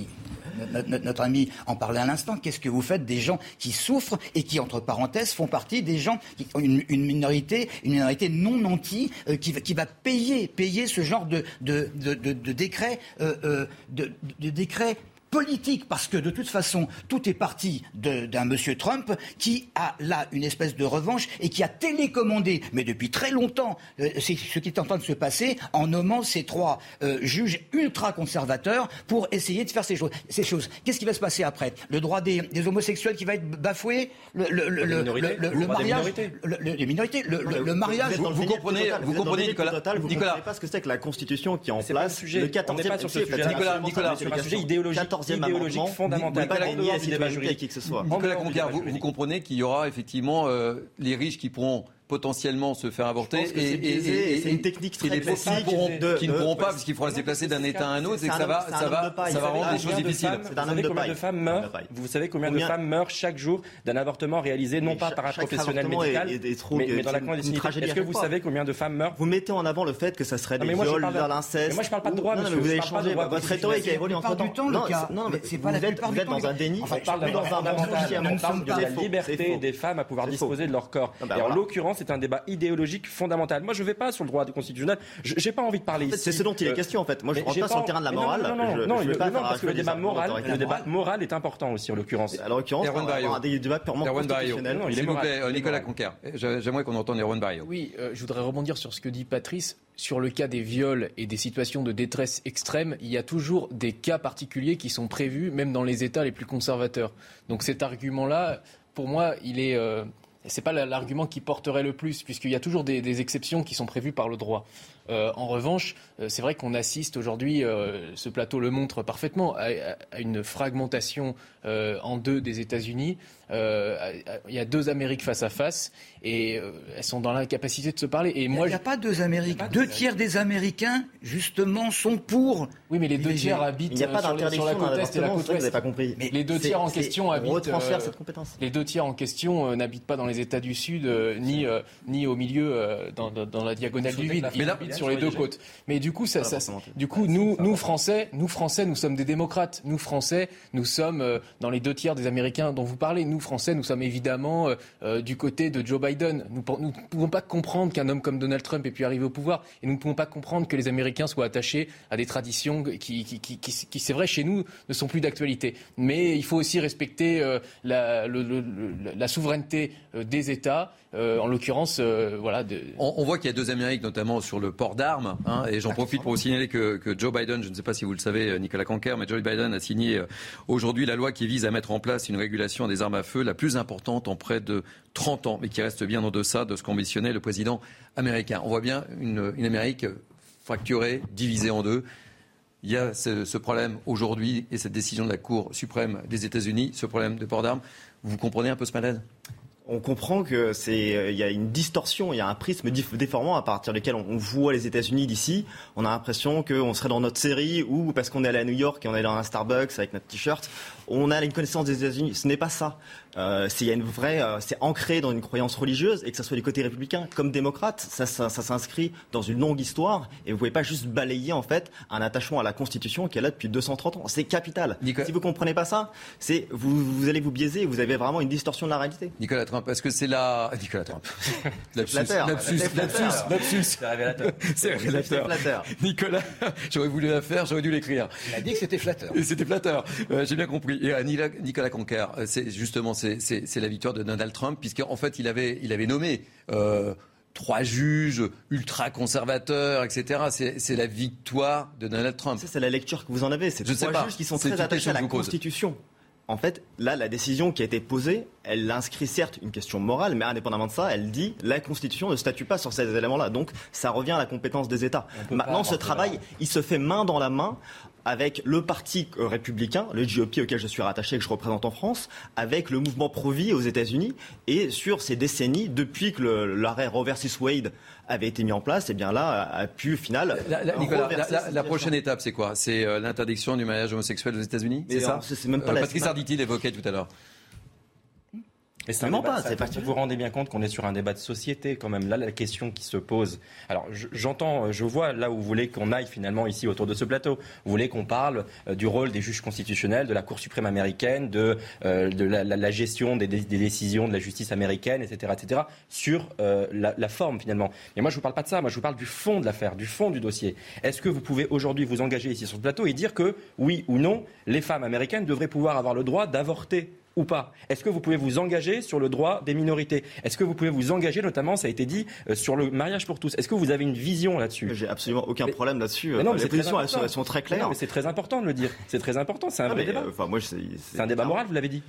Notre, ami en parlait à l'instant. Qu'est-ce que vous faites des gens qui souffrent et qui, entre parenthèses, font partie des gens qui une, minorité, une minorité non nantie euh, qui, va payer, payer ce genre de, de, de, de décret, euh, euh, de, décret politique, parce que de toute façon, tout est parti d'un monsieur Trump qui a là une espèce de revanche et qui a télécommandé, mais depuis très longtemps, euh, c'est ce qui est en train de se passer en nommant ces trois euh, juges ultra-conservateurs pour essayer de faire ces choses. Ces choses. Qu'est-ce qui va se passer après? Le droit des, homosexuels qui va être bafoué? Le, le, le, le mariage? Les minorités Le, mariage? Vous, comprenez, vous comprenez Nicolas? Vous ne comprenez pas ce que c'est que la Constitution qui est en place le 14e Nicolas, Nicolas, sur un sujet idéologique idéologique fondamentale. Nicolas qui que ce soit. Nicolas vous, vous comprenez qu'il y aura effectivement euh, les riches qui pourront potentiellement se faire avorter. Et, c'est une technique très classique qui ne pourront pas, parce qu'il faudra se déplacer d'un État à un autre, et que ça va, ça va, ça va rendre les choses difficiles. Vous savez combien de femmes meurent Vous savez combien de femmes meurent chaque jour d'un avortement réalisé non pas par un professionnel médical, mais dans la clandestinité. Est-ce que vous savez combien de femmes meurent Vous mettez en avant le fait que ça serait des viols, de l'inceste. Moi, je parle pas de droit, monsieur. Vous avez changé votre rhétorique a évolué en temps. Non, non, mais c'est pas la Vous êtes dans un déni. On parle de la liberté des femmes à pouvoir disposer de leur corps. Et en l'occurrence, c'est un débat idéologique fondamental. Moi, je ne vais pas sur le droit constitutionnel. Je n'ai pas envie de parler C'est ce dont il est question, en fait. Moi, je ne rentre pas sur le terrain de la morale. Non, non, non, non, parce que le débat moral, le débat moral est important aussi, en l'occurrence. À l'occurrence, un débat purement constitutionnel. S'il vous plaît, Nicolas Conquer. J'aimerais qu'on entende Erwan Barrio. Oui, je voudrais rebondir sur ce que dit Patrice. Sur le cas des viols et des situations de détresse extrême, il y a toujours des cas particuliers qui sont prévus, même dans les États les plus conservateurs. Donc cet argument-là, pour moi, il est. Euh, c'est pas l'argument qui porterait le plus, puisqu'il y a toujours des, exceptions qui sont prévues par le droit. Euh, en revanche, euh, c'est vrai qu'on assiste aujourd'hui, euh, ce plateau le montre parfaitement, à, à une fragmentation euh, en deux des États-Unis. Euh, il y a deux Amériques face à face et elles sont dans l'incapacité de se parler. Et moi, il n'y a, pas deux Amériques. Deux tiers des Américains, justement, sont pour. Oui, mais les deux tiers habitent sur, sur, la côte est et la côte ouest. Vous n'avez pas compris. Mais les deux tiers en question habitent. cette compétence. Les deux tiers en question n'habitent pas dans les États du Sud ni ni au milieu dans, dans, la diagonale du vide. Sur les deux côtes. Mais du coup, ça, ça, du coup, nous, nous Français, nous Français, nous sommes des démocrates. Nous Français, nous sommes dans les deux tiers des Américains dont vous parlez. Nous Français, nous sommes évidemment du côté de Joe Biden. Nous ne pouvons pas comprendre qu'un homme comme Donald Trump ait pu arriver au pouvoir, et nous ne pouvons pas comprendre que les Américains soient attachés à des traditions qui, qui, qui, qui c'est vrai, chez nous, ne sont plus d'actualité. Mais il faut aussi respecter la, le, le, la, souveraineté des États. En l'occurrence, voilà. De... On, voit qu'il y a deux Amériques, notamment sur le port d'armes. Hein, et j'en profite pour vous signaler que, Joe Biden, je ne sais pas si vous le savez, Nicolas Canker, mais Joe Biden a signé euh, aujourd'hui la loi qui vise à mettre en place une régulation des armes à feu la plus importante en près de 30 ans, mais qui reste bien en deçà de ce qu'ambitionnait le président américain. On voit bien une, une Amérique fracturée, divisée en deux. Il y a ce, ce problème aujourd'hui et cette décision de la Cour suprême des États-Unis, ce problème de port d'armes. Vous comprenez un peu ce malaise? On comprend que c'est euh, il y a une distorsion, il y a un prisme déformant à partir duquel on, voit les États-Unis d'ici. On a l'impression qu'on serait dans notre série ou parce qu'on est allé à New York et on est dans un Starbucks avec notre t-shirt, on a une connaissance des États-Unis. Ce n'est pas ça. Euh, c'est une vraie, euh, c'est ancré dans une croyance religieuse et que ce soit du côté républicain comme démocrate, ça, ça, ça s'inscrit dans une longue histoire et vous pouvez pas juste balayer en fait un attachement à la Constitution qui est là depuis 230 ans. C'est capital. Nicolas... Si vous comprenez pas ça, c'est vous, vous allez vous biaiser. Vous avez vraiment une distorsion de la réalité. Nicolas Trump, est-ce que c'est la Nicolas Trump Lapsus, lapsus, lapsus, lapsus. C'est révélateur. C'est révélateur. Nicolas, j'aurais voulu la faire, j'aurais dû l'écrire. Il a dit que c'était flatteur. C'était flatteur. Euh, J'ai bien compris. Et euh, Nicolas Conquer, c'est justement c'est la victoire de Donald Trump, puisqu'en fait, il avait, il avait nommé. Euh, trois juges ultra-conservateurs, etc. C'est la victoire de Donald Trump. C'est la lecture que vous en avez. C'est trois pas. juges qui sont très attachés à la Constitution. En fait, là, la décision qui a été posée, elle inscrit certes une question morale, mais indépendamment de ça, elle dit la Constitution ne statue pas sur ces éléments-là. Donc, ça revient à la compétence des États. Maintenant, ce travail, il se fait main dans la main avec le parti républicain, le GOP auquel je suis rattaché et que je représente en France, avec le mouvement pro-vie aux États-Unis. Et sur ces décennies, depuis que l'arrêt Roe versus Wade avait été mis en place, et eh bien là a pu, au final. La, la, la, prochaine étape, c'est quoi? C'est euh, l'interdiction du mariage homosexuel aux États-Unis? C'est ça? C'est même pas euh, Patrice Arditi l'évoquait tout à l'heure. C'est pas. Vous vous rendez bien compte qu'on est sur un débat de société quand même. Là, la question qui se pose. Alors, j'entends, je vois là où vous voulez qu'on aille finalement ici autour de ce plateau. Vous voulez qu'on parle euh, du rôle des juges constitutionnels, de la Cour suprême américaine, de, euh, de la, la, la, gestion des, des, décisions de la justice américaine, etc., etc. Sur euh, la, la, forme finalement. Mais moi, je vous parle pas de ça. Moi, je vous parle du fond de l'affaire, du fond du dossier. Est-ce que vous pouvez aujourd'hui vous engager ici sur ce plateau et dire que oui ou non, les femmes américaines devraient pouvoir avoir le droit d'avorter ou pas Est-ce que vous pouvez vous engager sur le droit des minorités? Est-ce que vous pouvez vous engager, notamment, ça a été dit, euh, sur le mariage pour tous? Est-ce que vous avez une vision là-dessus? J'ai absolument aucun problème là-dessus. non, les positions elles sont, elles sont, très claires. mais c'est très important de le dire. C'est très important. C'est un ah, vrai débat. Enfin, moi, c'est un débat moral, vous l'avez dit.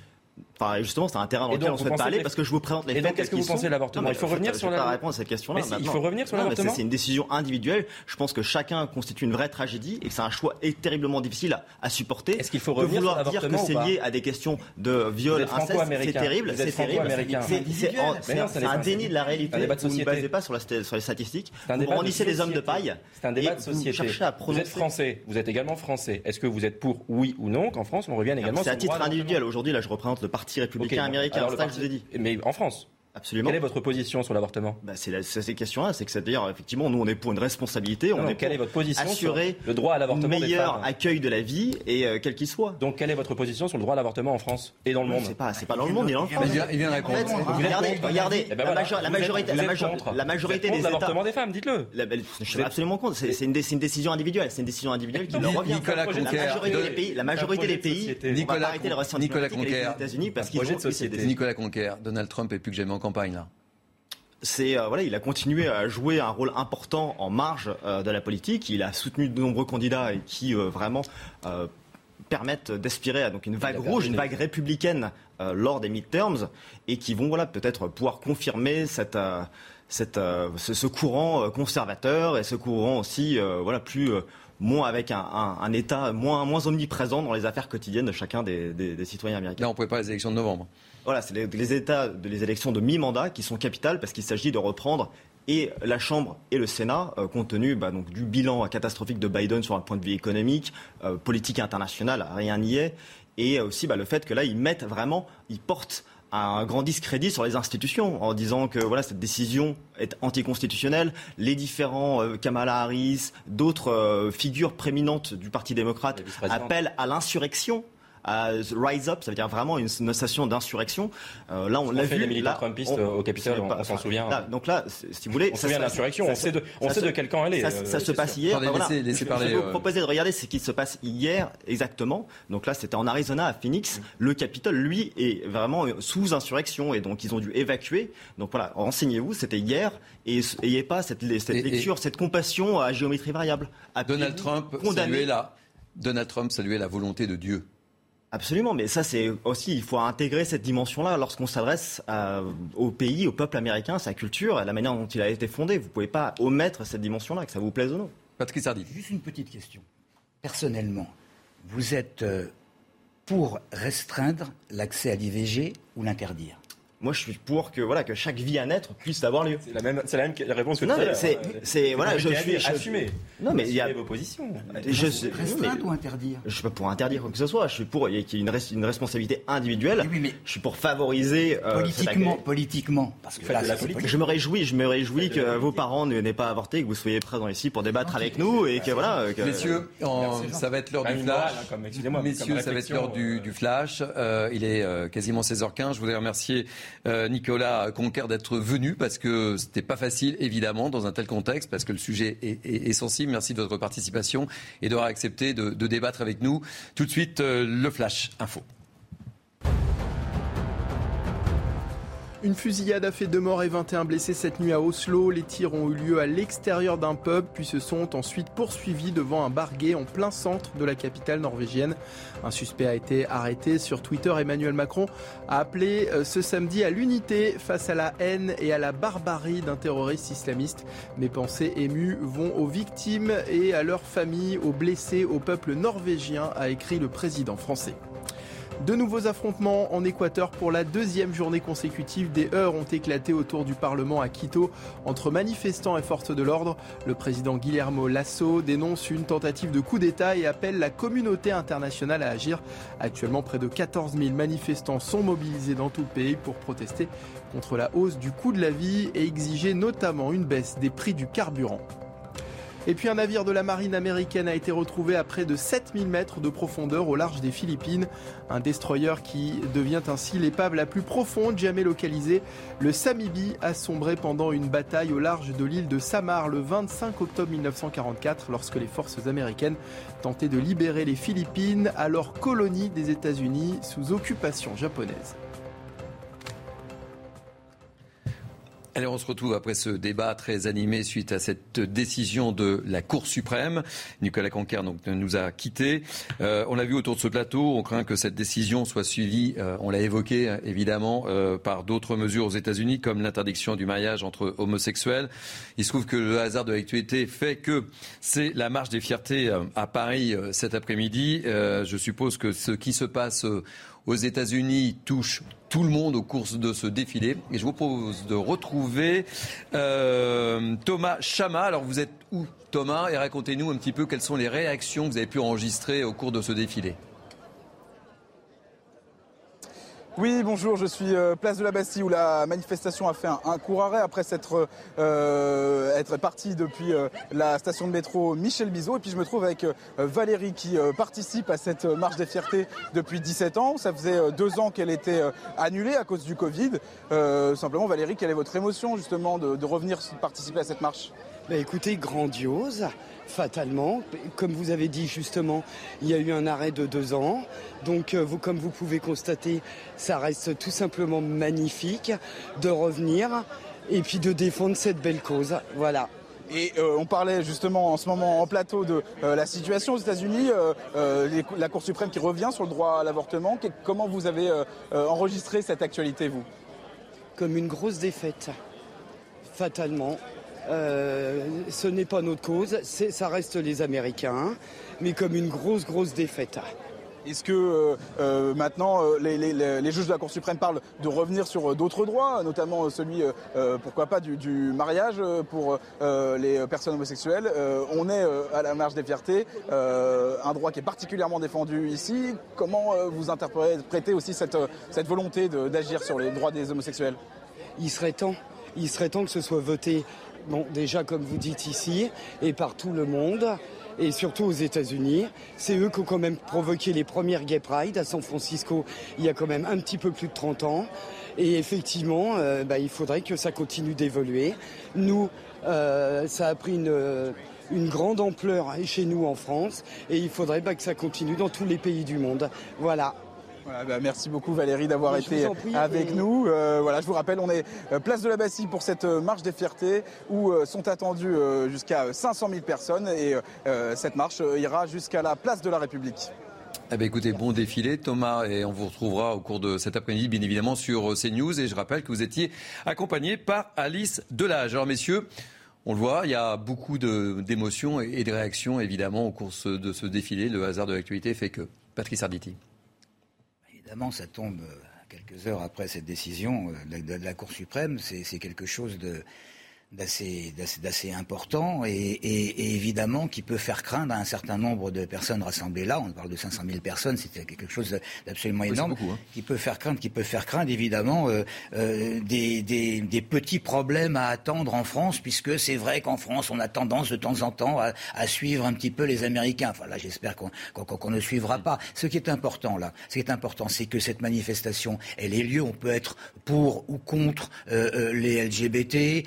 Enfin, justement, c'est un terrain dans lequel on souhaite parler parce que je vous présente les et faits. Qu'est-ce que vous pensez de l'avortement Il faut revenir sur la réponse à cette question-là. Il faut revenir sur l'avortement. C'est une décision individuelle. Je pense que chacun constitue une vraie tragédie et que c'est un choix terriblement difficile à, supporter. Est-ce qu'il faut revenir de vouloir dire que c'est lié à des questions de viol, inceste, c'est terrible, c'est terrible. C'est un déni de la réalité. Vous ne basez pas sur les statistiques. Vous brandissez des hommes de paille. C'est un débat de société. Vous êtes français. Vous êtes également français. Est-ce que vous êtes pour oui ou non qu'en France on revienne également C'est à titre individuel. Aujourd'hui, là, je représente le Parti républicain américain. Alors, ça que je vous ai dit. Mais en France Absolument. Quelle est votre position sur l'avortement? Bah, C'est ces questions-là, c'est que c'est-à-dire effectivement, nous on est pour une responsabilité, on est quelle est votre position assurer sur le droit à l'avortement meilleur accueil de la vie et euh, quel qu'il soit. Donc quelle est votre position sur le droit à l'avortement en France et dans le monde? C'est pas, c'est pas dans le monde, il, en France. Il vient, répondre. regardez, regardez, eh ben la, majorité, la, majorité des l'avortement des femmes, dites-le. Je suis absolument contre. C'est une, décision individuelle, c'est une décision individuelle qui leur revient. Nicolas Conquer, la majorité des pays, Nicolas Conquer, États-Unis parce qu'ils ont Nicolas Conquer, Donald Trump est plus que jamais en campagne là c'est euh, voilà, il a continué à jouer un rôle important en marge euh, de la politique. Il a soutenu de nombreux candidats et qui euh, vraiment permettent d'aspirer à donc une vague rouge, une vague républicaine lors des midterms et qui vont voilà peut-être pouvoir confirmer cette, cette ce, courant conservateur et ce courant aussi voilà plus moins avec un, un, État moins, moins omniprésent dans les affaires quotidiennes de chacun des, des, des citoyens américains. Là, on prépare les élections de novembre. Voilà, c'est les, états, les élections de mi-mandat qui sont capitales parce qu'il s'agit de reprendre et la Chambre et le Sénat, euh, compte tenu bah, donc, du bilan catastrophique de Biden sur un point de vue économique, euh, politique internationale, rien n'y est, et aussi bah, le fait que là, ils mettent vraiment, ils portent un grand discrédit sur les institutions en disant que voilà cette décision est anticonstitutionnelle. Les différents euh, Kamala Harris, d'autres figures prééminentes du Parti démocrate appellent à l'insurrection à rise up, ça veut dire vraiment une, station d'insurrection. Euh, là, on l'a vu. les militants trumpistes au Capitole, on, s'en souvient. donc là, si vous voulez, on se souvient de l'insurrection. On sait de, on sait de quel camp elle est. Ça, euh, se passe hier. Attendez, voilà. laissez, parler, je vais vous euh. proposer de regarder ce qui se passe hier exactement. Donc là, c'était en Arizona, à Phoenix. Le Capitole, lui, est vraiment sous insurrection et donc ils ont dû évacuer. Donc voilà, renseignez-vous, c'était hier et n'ayez pas cette, cette lecture, cette compassion à géométrie variable. Donald Trump saluait la Donald Trump saluait la volonté de Dieu. Absolument, mais ça c'est aussi, il faut intégrer cette dimension-là lorsqu'on s'adresse au pays, au peuple américain, sa culture, la manière dont il a été fondé. Vous ne pouvez pas omettre cette dimension-là, que ça vous plaise ou non. Patrick Sardi. Juste une petite question. Personnellement, vous êtes euh, pour restreindre l'accès à l'IVG ou l'interdire? Moi, je suis pour que voilà que chaque vie à naître puisse avoir lieu. C'est la même, c'est la même réponse que non, c'est, c'est voilà, je suis assumé. Non, mais il y a vos positions. Je sais, restreindre ou interdire? Je suis pas pour interdire quoi que ce soit. Je suis pour qu'il y ait une, une responsabilité individuelle. Oui, mais je suis pour favoriser euh, politiquement, politiquement, parce que là, la politique. Je me réjouis, je me réjouis que vos parents n'aient pas avorté, que vous soyez présents ici pour débattre avec nous et que voilà. Messieurs, ça va être l'heure du flash. Messieurs, ça va être l'heure du flash. Il est euh, quasiment 16h15. Je voudrais remercier euh, Nicolas Conquer d'être venu parce que c'était pas facile évidemment dans un tel contexte parce que le sujet est, sensible. Merci de votre participation et d'avoir accepté de, de, débattre avec nous. Tout de suite, euh, le flash info. Une fusillade a fait deux morts et 21 blessés cette nuit à Oslo. Les tirs ont eu lieu à l'extérieur d'un pub, puis se sont ensuite poursuivis devant un bar gay en plein centre de la capitale norvégienne. Un suspect a été arrêté. Sur Twitter, Emmanuel Macron a appelé euh, ce samedi à l'unité face à la haine et à la barbarie d'un terroriste islamiste. Mes pensées émues vont aux victimes et à leurs familles, aux blessés, au peuple norvégien, a écrit le président français. De nouveaux affrontements en Équateur pour la deuxième journée consécutive. Des heures ont éclaté autour du Parlement à Quito entre manifestants et forces de l'ordre. Le président Guillermo Lasso dénonce une tentative de coup d'État et appelle la communauté internationale à agir. Actuellement, près de 14 000 manifestants sont mobilisés dans tout le pays pour protester contre la hausse du coût de la vie et exiger notamment une baisse des prix du carburant. Et puis un navire de la marine américaine a été retrouvé à près de 7000 mètres de profondeur au large des Philippines. Un destroyer qui devient ainsi l'épave la plus profonde jamais localisée. Le Samibi a sombré pendant une bataille au large de l'île de Samar le 25 octobre 1944 lorsque les forces américaines tentaient de libérer les Philippines, alors colonie des États-Unis sous occupation japonaise. Allez, on se retrouve après ce débat très animé suite à cette décision de la Cour suprême. Nicolas Conquer donc, nous a quittés. Euh, on l'a vu autour de ce plateau, on craint que cette décision soit suivie, euh, on l'a évoqué évidemment, euh, par d'autres mesures aux États-Unis, comme l'interdiction du mariage entre homosexuels. Il se trouve que le hasard de l'actualité fait que c'est la marche des fiertés à Paris cet après-midi. je suppose que ce qui se passe aux États-Unis touche tout le monde au cours de ce défilé. Et je vous propose de retrouver euh, Thomas Chama. Alors vous êtes où Thomas? Et racontez-nous un petit peu quelles sont les réactions que vous avez pu enregistrer au cours de ce défilé. Oui, bonjour, je suis euh, place de la Bastille où la manifestation a fait un, court arrêt après s'être euh, être partie depuis euh, la station de métro Michel Bizot. Et puis je me trouve avec Valérie qui participe à cette marche des fiertés depuis 17 ans. Ça faisait deux ans qu'elle était annulée à cause du Covid. simplement, Valérie, quelle est votre émotion justement de, de revenir participer à cette marche? Bah, Écoutez, grandiose fatalement. Comme vous avez dit justement, il y a eu un arrêt de deux ans. Donc euh, vous, comme vous pouvez constater, ça reste tout simplement magnifique de revenir et puis de défendre cette belle cause. Voilà. Et euh, on parlait justement en ce moment en plateau de euh, la situation aux États-Unis, la Cour suprême qui revient sur le droit à l'avortement. Comment vous avez enregistré cette actualité, vous? Comme une grosse défaite, fatalement. Euh, ce n'est pas notre cause, ça reste les Américains, mais comme une grosse, grosse défaite. Est-ce que euh, euh, maintenant les, juges de la Cour suprême parlent de revenir sur d'autres droits, notamment celui, pourquoi pas, du, interpréter pour les personnes homosexuelles On est à la marge des fiertés, un droit qui est particulièrement défendu ici. Comment vous interprétez aussi cette, cette volonté d'agir sur les droits des homosexuels? Il serait temps. Il serait temps que ce soit voté bon, déjà comme vous dites ici, et par tout le monde, et surtout aux États-Unis. C'est eux qui ont quand même provoqué les premières Gay Pride à San Francisco il y a quand même un petit peu plus de 30 ans. Et effectivement, euh, bah, il faudrait que ça continue d'évoluer. Nous, euh, ça a pris une, une, grande ampleur chez nous en France, et il faudrait bah, que ça continue dans tous les pays du monde. Voilà. Bah, merci beaucoup Valérie d'avoir été avec nous. Euh, voilà, je vous rappelle, on est euh, place de la Bastille pour cette euh, marche des fiertés où sont attendues jusqu'à 500 000 personnes et cette marche ira jusqu'à la place de la République. Eh bien, écoutez, bon défilé, Thomas, et on vous retrouvera au cours de cet après-midi, bien évidemment, sur CNews. Et je rappelle que vous étiez accompagné par Alice Delage. Alors, messieurs, on le voit, il y a beaucoup d'émotions et de réactions, évidemment, au cours de ce défilé. Le hasard de l'actualité fait que. Patrice Arditi ça tombe euh, quelques heures après cette décision euh, de la Cour suprême. C'est quelque chose de d'assez important et, évidemment qui peut faire craindre à un certain nombre de personnes rassemblées là. On parle de 500 000 personnes, c'est quelque chose d'absolument énorme. Hein. Qui peut faire craindre, qui peut faire craindre évidemment euh, euh, des, des, des, petits problèmes à attendre en France, puisque c'est vrai qu'en France on a tendance de temps en temps à, à, suivre un petit peu les Américains. Enfin là, j'espère qu'on qu ne suivra pas. Ce qui est important là, ce qui est important, c'est que cette manifestation, elle ait lieu. On peut être pour ou contre euh, euh les LGBT.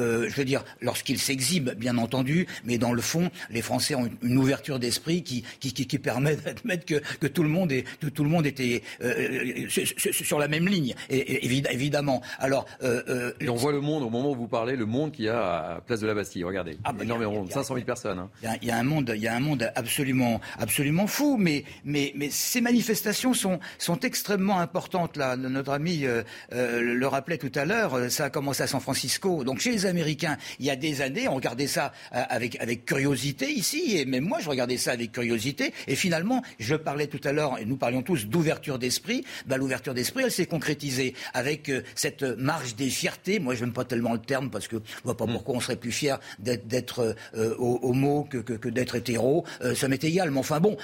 Euh, euh, je veux dire, lorsqu'ils s'exhibent, bien entendu, mais dans le fond, les Français ont une ouverture d'esprit qui, qui, qui, permet d'admettre que, que, tout le monde est, tout, le monde était euh, sur, la même ligne, et, évidemment. Alors, euh, et on voit le monde au moment où vous parlez, le monde qu'il y a à Place de la Bastille. Regardez, ah bah, énormément, 500 000 personnes. Hein. Il, y a, un monde, il y a un monde absolument, absolument fou, mais, mais, mais ces manifestations sont, sont extrêmement importantes. Là, notre ami le rappelait tout à l'heure. Ça a commencé à San Francisco, donc chez les Américains, il y a des années, on regardait ça euh, avec, avec curiosité ici, et même moi, je regardais ça avec curiosité. Et finalement, je parlais tout à l'heure, et nous parlions tous d'ouverture d'esprit. Ben, L'ouverture d'esprit, elle s'est concrétisée avec euh, cette marge des fiertés. Moi, je n'aime pas tellement le terme parce que je vois pas mm. pourquoi on serait plus fier d'être euh, homo que, que, que d'être hétéro. ça m'est égal. Mais enfin bon,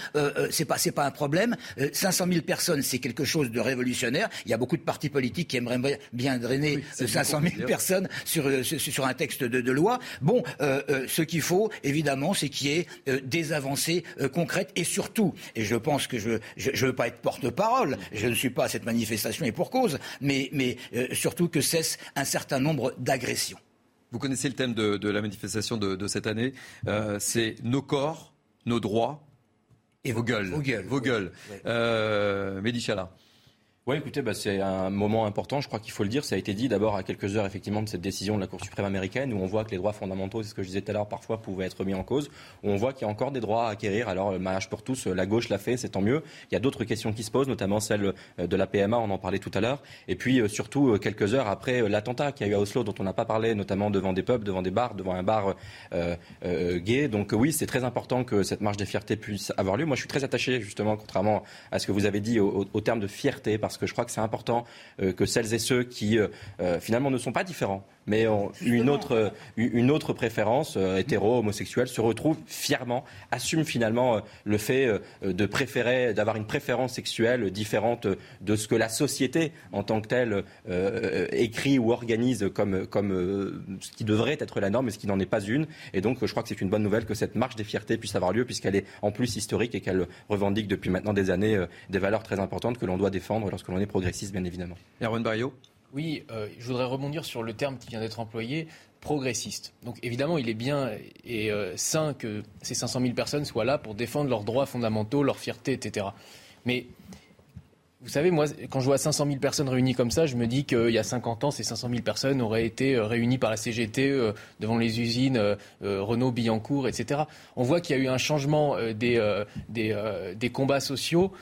c'est pas pas un problème. 500 000 personnes, c'est quelque chose de révolutionnaire. Il y a beaucoup de partis politiques qui aimeraient bien drainer 500 000 personnes sur, sur sur un texte de, loi. Bon, euh, euh, ce qu'il faut, évidemment, c'est qu'il y ait euh, des avancées concrètes et surtout, et je pense que je ne veux pas être porte-parole, je ne suis pas à cette manifestation et pour cause, mais, mais surtout que cesse un certain nombre d'agressions. Vous connaissez le thème de, la manifestation de, cette année, c'est nos corps, nos droits et vos gueules. Vos gueules. Vos gueules. Oui, écoutez, bah, c'est un moment important, je crois qu'il faut le dire. Ça a été dit d'abord à quelques heures effectivement de cette décision de la Cour suprême américaine où on voit que les droits fondamentaux, c'est ce que je disais tout à l'heure, parfois pouvaient être mis en cause. Où on voit qu'il y a encore des droits à acquérir. Alors, le mariage pour tous, la gauche l'a fait, c'est tant mieux. Il y a d'autres questions qui se posent, notamment celle euh, de la PMA, on en parlait tout à l'heure. Et puis, euh, surtout, euh, quelques heures après l'attentat qu'il y a eu à Oslo, dont on n'a pas parlé, notamment devant des pubs, devant des bars, devant un bar euh, gay. Donc, oui, c'est très important que cette marche des fiertés puisse avoir lieu. Moi, je suis très attaché, justement, contrairement à ce que vous avez dit, au, au terme de fierté, parce parce que je crois que c'est important que celles et ceux qui finalement ne sont pas différents mais ont une autre, une autre préférence, hétéro, homosexuelle, se retrouvent fièrement, assument finalement le fait de préférer, d'avoir une préférence sexuelle différente de ce que la société en tant que telle écrit ou organise comme, comme ce qui devrait être la norme, mais ce qui n'en est pas une. Et donc, je crois que c'est une bonne nouvelle que cette marche des fiertés puisse avoir lieu, puisqu'elle est en plus historique et qu'elle revendique depuis maintenant des années euh, des valeurs très importantes que l'on doit défendre lorsque l'on est progressiste, bien évidemment. Erwan Barrio Oui, euh, je voudrais rebondir sur le terme qui vient d'être employé progressiste. Donc évidemment, il est bien et euh, sain que ces 500 000 personnes soient là pour défendre leurs droits fondamentaux, leur fierté, etc. Mais vous savez, moi, quand je vois 500 000 personnes réunies comme ça, je me dis qu'il y a 50 ans, ces 500 000 personnes auraient été euh, réunies par la CGT euh, devant les usines euh, Renault, Billancourt, etc. On voit qu'il y a eu un changement des, des, combats sociaux,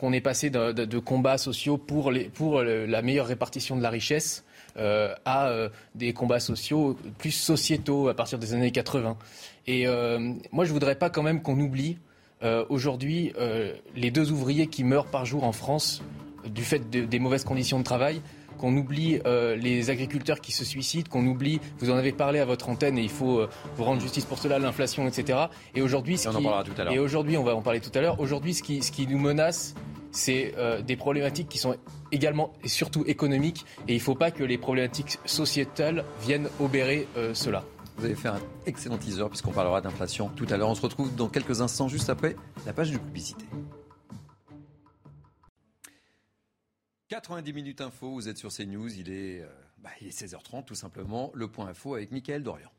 qu'on est passé de, combats sociaux pour, les, pour la meilleure répartition de la richesse à des combats sociaux plus sociétaux à partir des années 80. Et moi, je voudrais pas quand même qu'on oublie euh, aujourd'hui, euh, les deux ouvriers qui meurent par jour en France du fait des mauvaises conditions de travail, qu'on oublie euh, les agriculteurs qui se suicident, qu'on oublie, vous en avez parlé à votre antenne et il faut vous rendre justice pour cela, l'inflation, etc. Et aujourd'hui, on en parlera tout à l'heure. Et aujourd'hui, on va en parler tout à l'heure. Aujourd'hui, ce qui, ce qui nous menace, c'est des problématiques qui sont également et surtout économiques et il ne faut pas que les problématiques sociétales viennent obérer cela. Vous avez fait un excellent teaser puisqu'on parlera d'inflation tout à l'heure. On se retrouve dans quelques instants juste après la page de publicité. 90 minutes info, vous êtes sur CNews, il est, euh, bah, il est 16h30 tout simplement. Le point info avec Mickaël Dorian.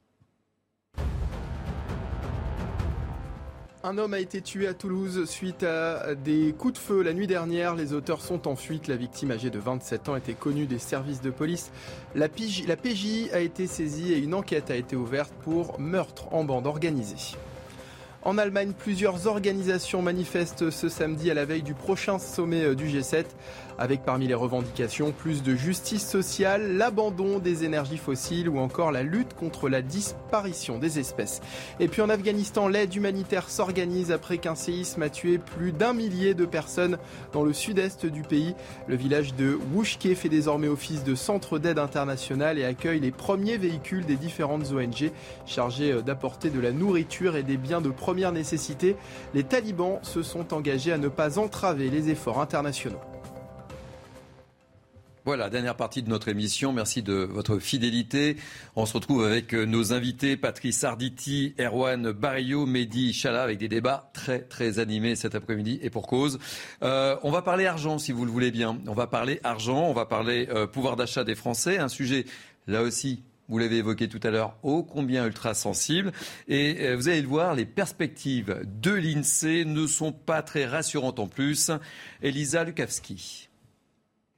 Un homme a été tué à Toulouse suite à des coups de feu la nuit dernière. Les auteurs sont en fuite. La victime âgée de 27 ans était connue des services de police. La PJ, a été saisie et une enquête a été ouverte pour meurtre en bande organisée. En Allemagne, plusieurs organisations manifestent ce samedi à la veille du prochain sommet euh, du G7 avec parmi les revendications plus de justice sociale, l'abandon des énergies fossiles ou encore la lutte contre la disparition des espèces. Et puis en Afghanistan, l'aide humanitaire s'organise après qu'un séisme a tué plus d'un millier de personnes dans le sud-est du pays. Le village de Wushke fait désormais office de centre d'aide internationale et accueille les premiers véhicules des différentes ONG chargés euh, d'apporter de la nourriture et des biens de première nécessité. Les talibans se sont engagés à ne pas entraver les efforts internationaux. Voilà, dernière partie de notre émission. Merci de votre fidélité. On se retrouve avec euh, nos invités, Patrice Arditi, Erwan Barrio, Mehdi Chala, avec des débats très très animés cet après-midi et pour cause. Euh, on va parler argent, si vous le voulez bien. On va parler argent, on va parler euh, pouvoir d'achat des Français, un sujet là aussi vous l'avez évoqué tout à l'heure, ô combien ultra sensible. Et vous allez le voir, les perspectives de l'INSEE ne sont pas très rassurantes en plus. Elisa Lukavski.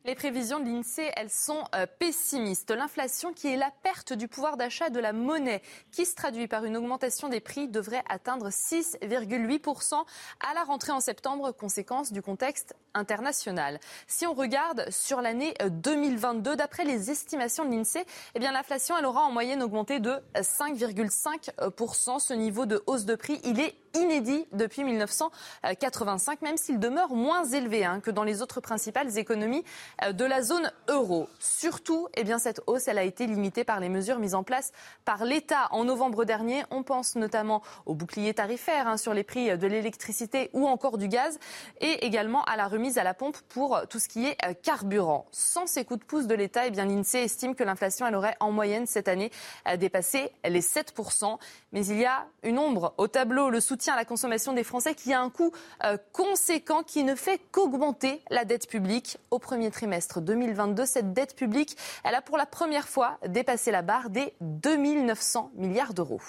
Les prévisions de l'INSEE, elles sont euh, pessimistes. L'inflation, qui est la perte du pouvoir d'achat de la monnaie, qui se traduit par une augmentation des prix, devrait atteindre 6,8% à la rentrée en septembre, conséquence du contexte international. Si on regarde sur l'année 2022, euh, d'après les estimations de l'INSEE, eh l'inflation, aura en moyenne augmenté de 5,5%. Ce niveau de hausse de prix, il est inédit depuis 1985, même s'il demeure moins élevé hein, que dans les autres principales économies euh, de la zone euro. Surtout, eh bien, cette hausse elle a été limitée par les mesures mises en place par l'État en novembre dernier. On pense notamment au bouclier tarifaire hein, sur les prix de l'électricité ou encore du gaz, et également à la remise à la pompe pour tout ce qui est euh, carburant. Sans ces coups de pouce de l'État, eh l'INSEE estime que l'inflation aurait en moyenne cette année euh, dépassé les 7%. Mais il y a une ombre au tableau, le soutien à la consommation des Français qui a un coût euh, conséquent qui ne fait qu'augmenter la dette publique. Au premier trimestre 2022, cette dette publique, elle a pour la première fois dépassé la barre des 2900 milliards d'euros.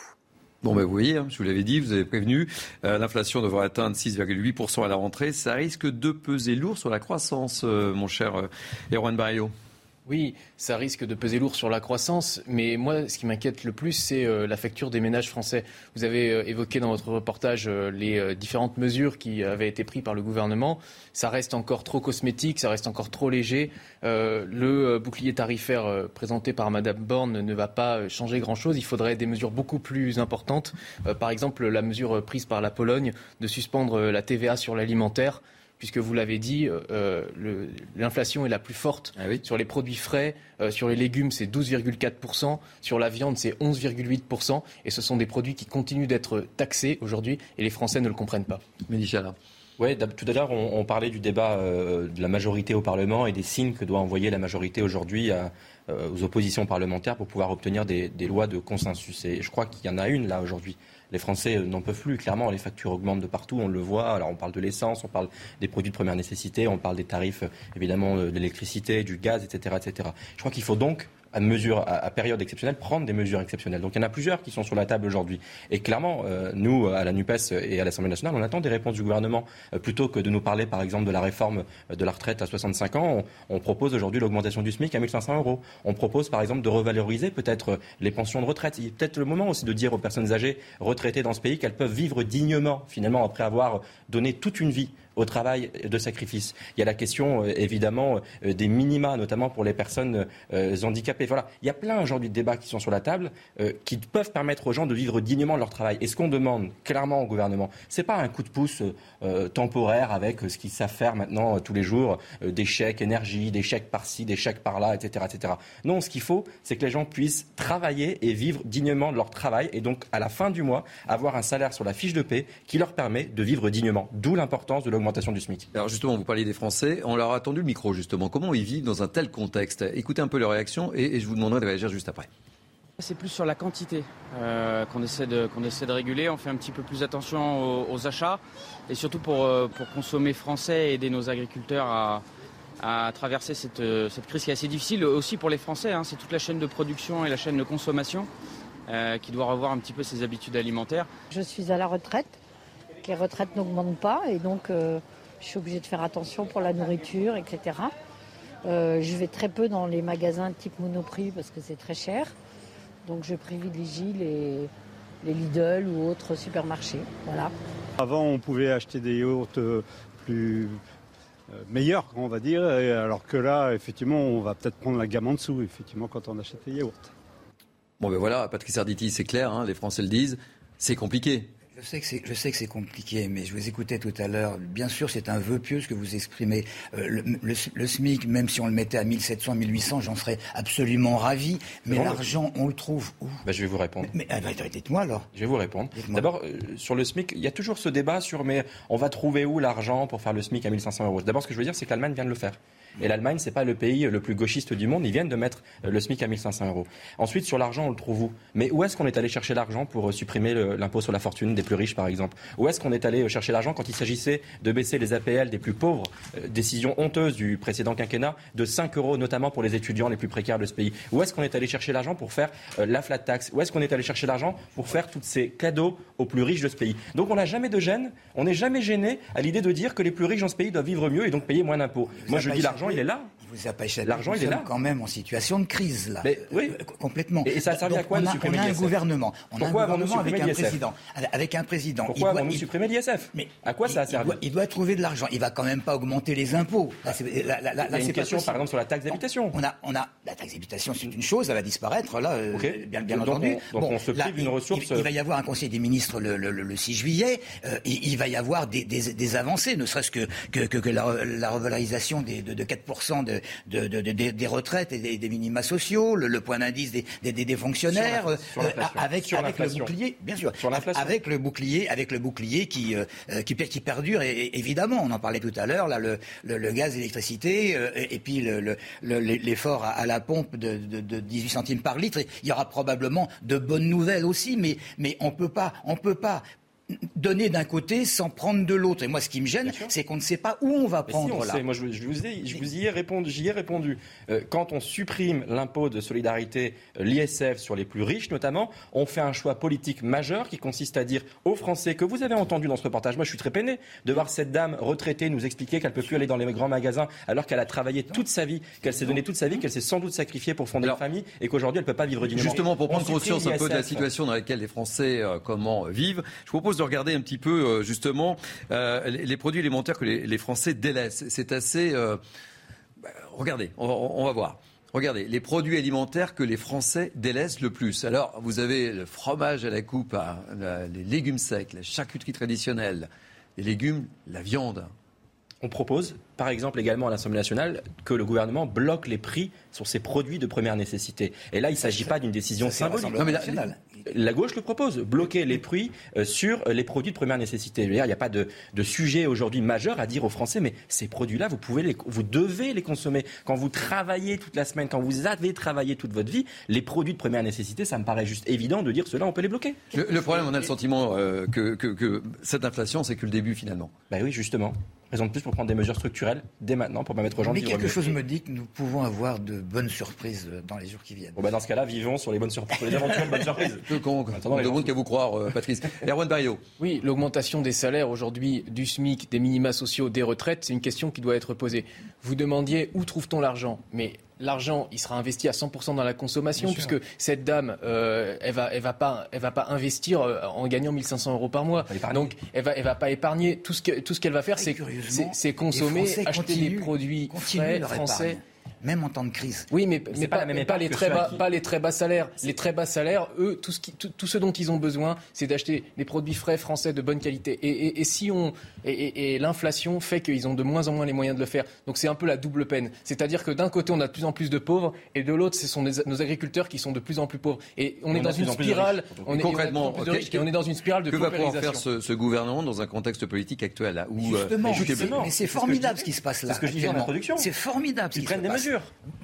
Bon, ben vous voyez, hein, je vous l'avais dit, vous avez prévenu, euh, l'inflation devrait atteindre 6,8% à la rentrée. Ça risque de peser lourd sur la croissance, euh, mon cher Erwan Barrio. Oui, ça risque de peser lourd sur la croissance, mais moi, ce qui m'inquiète le plus, c'est euh, la facture des ménages français. Vous avez euh, évoqué dans votre reportage euh, les différentes mesures qui avaient été prises par le gouvernement. Ça reste encore trop cosmétique, ça reste encore trop léger. le bouclier tarifaire présenté par Madame Borne ne va pas changer grand-chose. Il faudrait des mesures beaucoup plus importantes. par exemple, la mesure prise par la Pologne de suspendre la TVA sur l'alimentaire puisque vous l'avez dit, euh, l'inflation est la plus forte ah sur les produits frais, sur les légumes c'est 12,4%, sur la viande c'est 11,8%, et ce sont des produits qui continuent d'être taxés aujourd'hui, et les Français ne le comprennent pas. Oui, tout à l'heure, on, parlait du débat de la majorité au Parlement et des signes que doit envoyer la majorité aujourd'hui aux oppositions parlementaires pour pouvoir obtenir des, des, lois de consensus. Et je crois qu'il y en a une là aujourd'hui les Français n'en peuvent plus. Clairement, les factures augmentent de partout, on le voit. Alors, on parle de l'essence, on parle des produits de première nécessité, on parle des tarifs, évidemment, de l'électricité, du gaz, etc., etc. Je crois qu'il faut donc à, mesure, à, période exceptionnelle, prendre des mesures exceptionnelles. Donc il y en a plusieurs qui sont sur la table aujourd'hui. Et clairement, euh, nous, à la NUPES et à l'Assemblée nationale, on attend des réponses du gouvernement. Euh, plutôt que de nous parler, par exemple, de la réforme de la retraite à 65 ans, on, propose aujourd'hui l'augmentation du SMIC à 1500 euros. On propose, par exemple, de revaloriser peut-être les pensions de retraite. Il est peut-être le moment aussi de dire aux personnes âgées retraitées dans ce pays qu'elles peuvent vivre dignement, finalement, après avoir donné toute une vie au travail de sacrifice. Il y a la question, euh, évidemment, euh, des minima, notamment pour les personnes euh, handicapées. Voilà. Il y a plein aujourd'hui de débats qui sont sur la table qui peuvent permettre aux gens de vivre dignement leur travail. Et ce qu'on demande clairement au gouvernement, ce n'est pas un coup de pouce temporaire avec ce qu'ils savent faire maintenant tous les jours, des chèques énergie, des chèques par-ci, des chèques par-là, etc., etc. Non, ce qu'il faut, c'est que les gens puissent travailler et vivre dignement de leur travail et donc, à la fin du mois, avoir un salaire sur la fiche de paie qui leur permet de vivre dignement. D'où l'importance de du SMIC. Alors justement, vous parliez des Français. On leur a attendu le micro justement. Comment ils vivent dans un tel contexte? Écoutez un peu leur réaction et, je vous demanderai de réagir juste après. C'est plus sur la quantité euh, qu'on essaie, de, qu'on essaie de réguler. On fait un petit peu plus attention aux, achats et surtout pour, euh, pour consommer français et aider nos agriculteurs à, à traverser cette, cette, crise qui est assez difficile aussi pour les Français. Hein. C'est toute la chaîne de production et la chaîne de consommation euh, qui doit revoir un petit peu ses habitudes alimentaires. Je suis à la retraite les retraites n'augmentent pas et donc euh, je suis obligée de faire attention pour la nourriture, etc. Euh, je vais très peu dans les magasins type Monoprix parce que c'est très cher. Donc je privilégie les, les Lidl ou autres supermarchés. Voilà. Avant, on pouvait acheter des yaourts euh, plus meilleurs, on va dire, alors que là, effectivement, on va peut-être prendre la gamme en dessous, effectivement, quand on achète les yaourts. Bon, ben voilà, Patrice Arditi, c'est clair, hein, les Français le disent, c'est compliqué. Je sais, que c'est, je sais que c'est compliqué, mais je vous écoutais tout à l'heure. Bien sûr, c'est un vœu pieux ce que vous exprimez. Euh, le, SMIC, même si on le mettait à 1700, 1800, j'en serais absolument ravi. Mais l'argent, on le trouve où? Bah, Je vais vous répondre. Mais, ah, bah, dites-moi alors. Je vais vous répondre. D'abord, euh, sur le SMIC, il y a toujours ce débat sur mais on va trouver où l'argent pour faire le SMIC à 1500 euros. D'abord, ce que je veux dire, c'est que l'Allemagne vient de le faire. Et l'Allemagne, c'est pas le pays le plus gauchiste du monde. Ils viennent de mettre euh, le SMIC à 1500 euros. Ensuite, sur l'argent, on le trouve où? Mais où est-ce qu'on est allé chercher l'argent pour euh, supprimer l'impôt sur la fortune des plus riches, par exemple? Où est-ce qu'on est allé euh, chercher l'argent quand il s'agissait de baisser les APL des plus pauvres? Décision honteuse du précédent quinquennat de 5 euros, notamment pour les étudiants les plus précaires de ce pays. Où est-ce qu'on est allé chercher l'argent pour faire la flat tax? Où est-ce qu'on est allé chercher l'argent pour faire tous ces cadeaux aux plus riches de ce pays? Donc on n'a jamais de gêne, on n'est jamais gêné à l'idée de dire que les plus riches dans ce pays doivent vivre mieux et donc payer moins d'impôts. Moi, je dis l'argent, il est là vous a pas échappé. L'argent, il est là. quand même en situation de crise, là. oui. Euh, complètement. Et ça a servi à quoi on de supprimer On a un gouvernement. On a un gouvernement avec un président. Avec un président. Pourquoi avons-nous supprimé l'ISF? Mais à quoi ça a servi? il doit, trouver de l'argent. Il va quand même pas augmenter les impôts. Là, c'est, il une question, par exemple, sur la taxe d'habitation. On a, on a, la taxe d'habitation, c'est une chose, elle va disparaître, là, euh, bien, bien entendu. donc on se prive d'une ressource. Il, va y avoir un conseil des ministres le, 6 juillet. Euh, il, va y avoir des, avancées, ne serait-ce que, que, la, revalorisation de, 4% de des, retraites et des, minima sociaux, le, point d'indice des, fonctionnaires, euh, avec, avec le bouclier, bien sûr, avec le bouclier, avec le bouclier qui, euh, euh, qui, qui, perdure, et, évidemment, on en parlait tout à l'heure, là, le, le, gaz, l'électricité, et, puis l'effort à, la pompe de, de, 18 centimes par litre. Il y aura probablement de bonnes nouvelles aussi, mais, mais on peut pas, on peut pas donner d'un côté sans prendre de l'autre. Et moi, ce qui me gêne, c'est qu'on ne sait pas où on va prendre là. Moi, je, vous, ai, je vous y ai répondu. J'y ai répondu. Euh, quand on supprime l'impôt de solidarité, euh, l'ISF sur les plus riches notamment, on fait un choix politique majeur qui consiste à dire aux Français que vous avez entendu dans ce reportage. Moi, je suis très peiné de voir cette dame retraitée nous expliquer qu'elle peut plus aller dans les grands magasins alors qu'elle a travaillé toute sa vie, qu'elle s'est donné toute sa vie, qu'elle s'est sans doute sacrifiée pour fonder une famille et qu'aujourd'hui elle peut pas vivre dignement. Justement, pour prendre conscience un peu de la situation dans laquelle les Français euh, comment vivent, je propose de regarder un petit peu euh, justement euh, les, produits alimentaires que les, Français délaissent. C'est assez. Euh, bah, regardez, on, va voir. Regardez, les produits alimentaires que les Français délaissent le plus. Alors, vous avez le fromage à la coupe, les légumes secs, la charcuterie traditionnelle, les légumes, la viande. on propose, par exemple, également à l'Assemblée nationale, que le gouvernement bloque les prix sur ces produits de première nécessité. Et là, il ne s'agit pas d'une décision symbolique. Non, mais la, la, gauche le propose, bloquer les prix euh, sur les produits de première nécessité. il n'y a pas de, de sujet aujourd'hui majeur à dire aux Français, mais ces produits-là, vous, pouvez les, vous devez les consommer. Quand vous travaillez toute la semaine, quand vous avez travaillé toute votre vie, les produits de première nécessité, ça me paraît juste évident de dire cela, on peut les bloquer. Le, problème, on a le sentiment euh, que, que, que cette inflation, c'est que le début finalement. Ben oui, justement raison de plus pour prendre des mesures structurelles dès maintenant pour permettre aux gens Mais de quelque chose me dit que nous pouvons avoir de bonnes surprises dans les jours qui viennent. Bon bah dans ce cas-là, vivons sur les bonnes surprises, sur les éventuelles bonnes surprises. Peu con, on demande qu'à vous croire, euh, Patrice. Erwan Barrio. Oui, l'augmentation des salaires aujourd'hui, du SMIC, des minima sociaux, des retraites, c'est une question qui doit être posée. Vous demandiez où trouve-t-on l'argent? Mais l'argent, il sera investi à 100% dans la consommation, puisque cette dame, euh, elle va, elle va pas, elle va pas investir euh, en gagnant 1500 euros par mois. Donc, elle va, elle va pas épargner. Tout ce tout ce qu'elle va faire, c'est, c'est consommer, acheter des produits frais, français même en temps de crise. Oui, mais, mais pas, pas, les très bas, pas les très bas salaires. Les très bas salaires, eux, tout ce, qui, tout, ce dont ils ont besoin, c'est d'acheter des produits frais français de bonne qualité. Et, et, si on et, l'inflation fait qu'ils ont de moins en moins les moyens de le faire. Donc c'est un peu la double peine. C'est-à-dire que d'un côté, on a de plus en plus de pauvres, et de l'autre, ce sont nos agriculteurs qui sont de plus en plus pauvres. Et on, est dans une spirale. On est concrètement, et on est dans une spirale de que va pouvoir faire ce, gouvernement dans un contexte politique actuel là, où, euh, Justement, mais c'est formidable ce qui se passe là. C'est ce que je disais en introduction. C'est formidable. Ils prennent des mesures.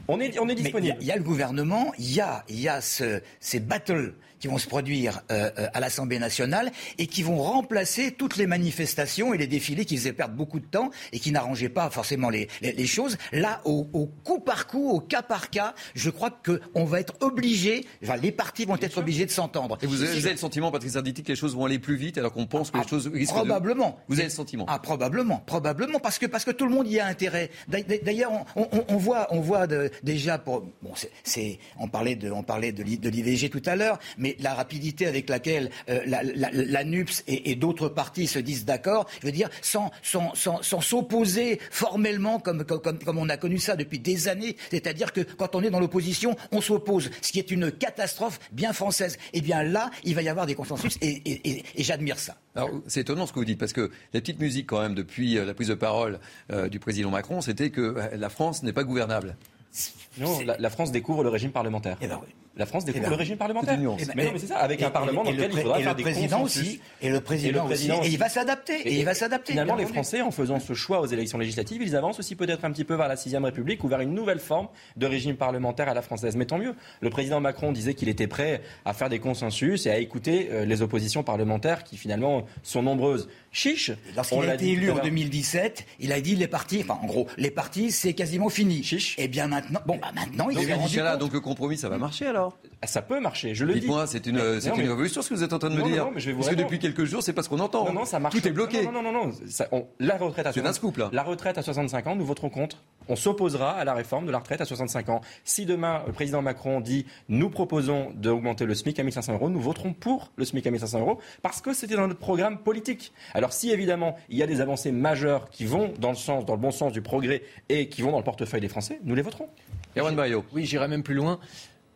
On est, on est disponible. Il y, a le gouvernement, il y a, y a ce, ces battles qui vont se produire euh, euh, à l'Assemblée nationale et qui vont remplacer toutes les manifestations et les défilés qui faisaient perdre beaucoup de temps et qui n'arrangeaient pas forcément les, les, choses. Là, au, au, coup par coup, au cas par cas, je crois qu'on va être obligé, enfin, les partis vont être obligés de s'entendre. Et vous avez, le sentiment, Patrice Arditi, que les choses vont aller plus vite alors qu'on pense que les ah, choses Probablement. Vous avez le sentiment Ah, probablement, probablement, parce que, parce que tout le monde y a intérêt. D'ailleurs, on, on, on, voit, on voit de, déjà pour bon, c'est, on parlait de, on parlait de, l'IVG tout à l'heure, mais la rapidité avec laquelle euh, la, NUPS et, d'autres partis se disent d'accord, je veux dire, sans, sans, sans, s'opposer formellement comme, comme, comme, on a connu ça depuis des années, c'est-à-dire que quand on est dans l'opposition, on s'oppose, ce qui est une catastrophe bien française. Eh bien là, il va y avoir des consensus et, j'admire ça. Alors, c'est étonnant ce que vous dites, parce que la petite musique, quand même, depuis euh, la prise de parole euh, du président Macron, c'était que la France n'est pas gouvernable. Non, la, France découvre le régime parlementaire. Eh ben la France découvre eh ben le régime parlementaire. Eh ben, mais non, mais c'est ça, avec un parlement dans lequel il faudra faire des président aussi, et le président, aussi, et il va s'adapter. Et, il va s'adapter. Finalement, les Français, en faisant ce choix aux élections législatives, ils avancent aussi peut-être un petit peu vers la sixième République ou vers une nouvelle forme de régime parlementaire à la française. Mais tant mieux. Le président Macron disait qu'il était prêt à faire des consensus et à écouter euh, les oppositions parlementaires qui finalement sont nombreuses. Chiche. Lorsqu'il a été élu en 2017, il a dit les partis, enfin en gros, les partis, c'est quasiment fini. Chiche. Et eh bien maintenant, bon, bah maintenant, il donc, donc le compromis, ça va marcher alors? Ah, Ça peut marcher, je le dis. Dites-moi, c'est une, c'est une révolution ce que vous êtes en train de me dire. Non, mais je vais parce que depuis quelques jours, c'est pas ce qu'on entend. Non, non, ça marche. Tout est bloqué. Non, non, non, non. Ça, on, la retraite à 65 scoop, là. La retraite à 65 ans, nous voterons contre. On s'opposera à la réforme de la retraite à 65 ans. Si demain le président Macron dit nous proposons d'augmenter le SMIC à 1500 euros, nous voterons pour le SMIC à 1500 euros parce que c'était dans notre programme politique. Alors si évidemment il y a des avancées majeures qui vont dans le sens, dans le bon sens du progrès et qui vont dans le portefeuille des Français, nous les voterons. Erwan Bayo. Oui, j'irai même plus loin.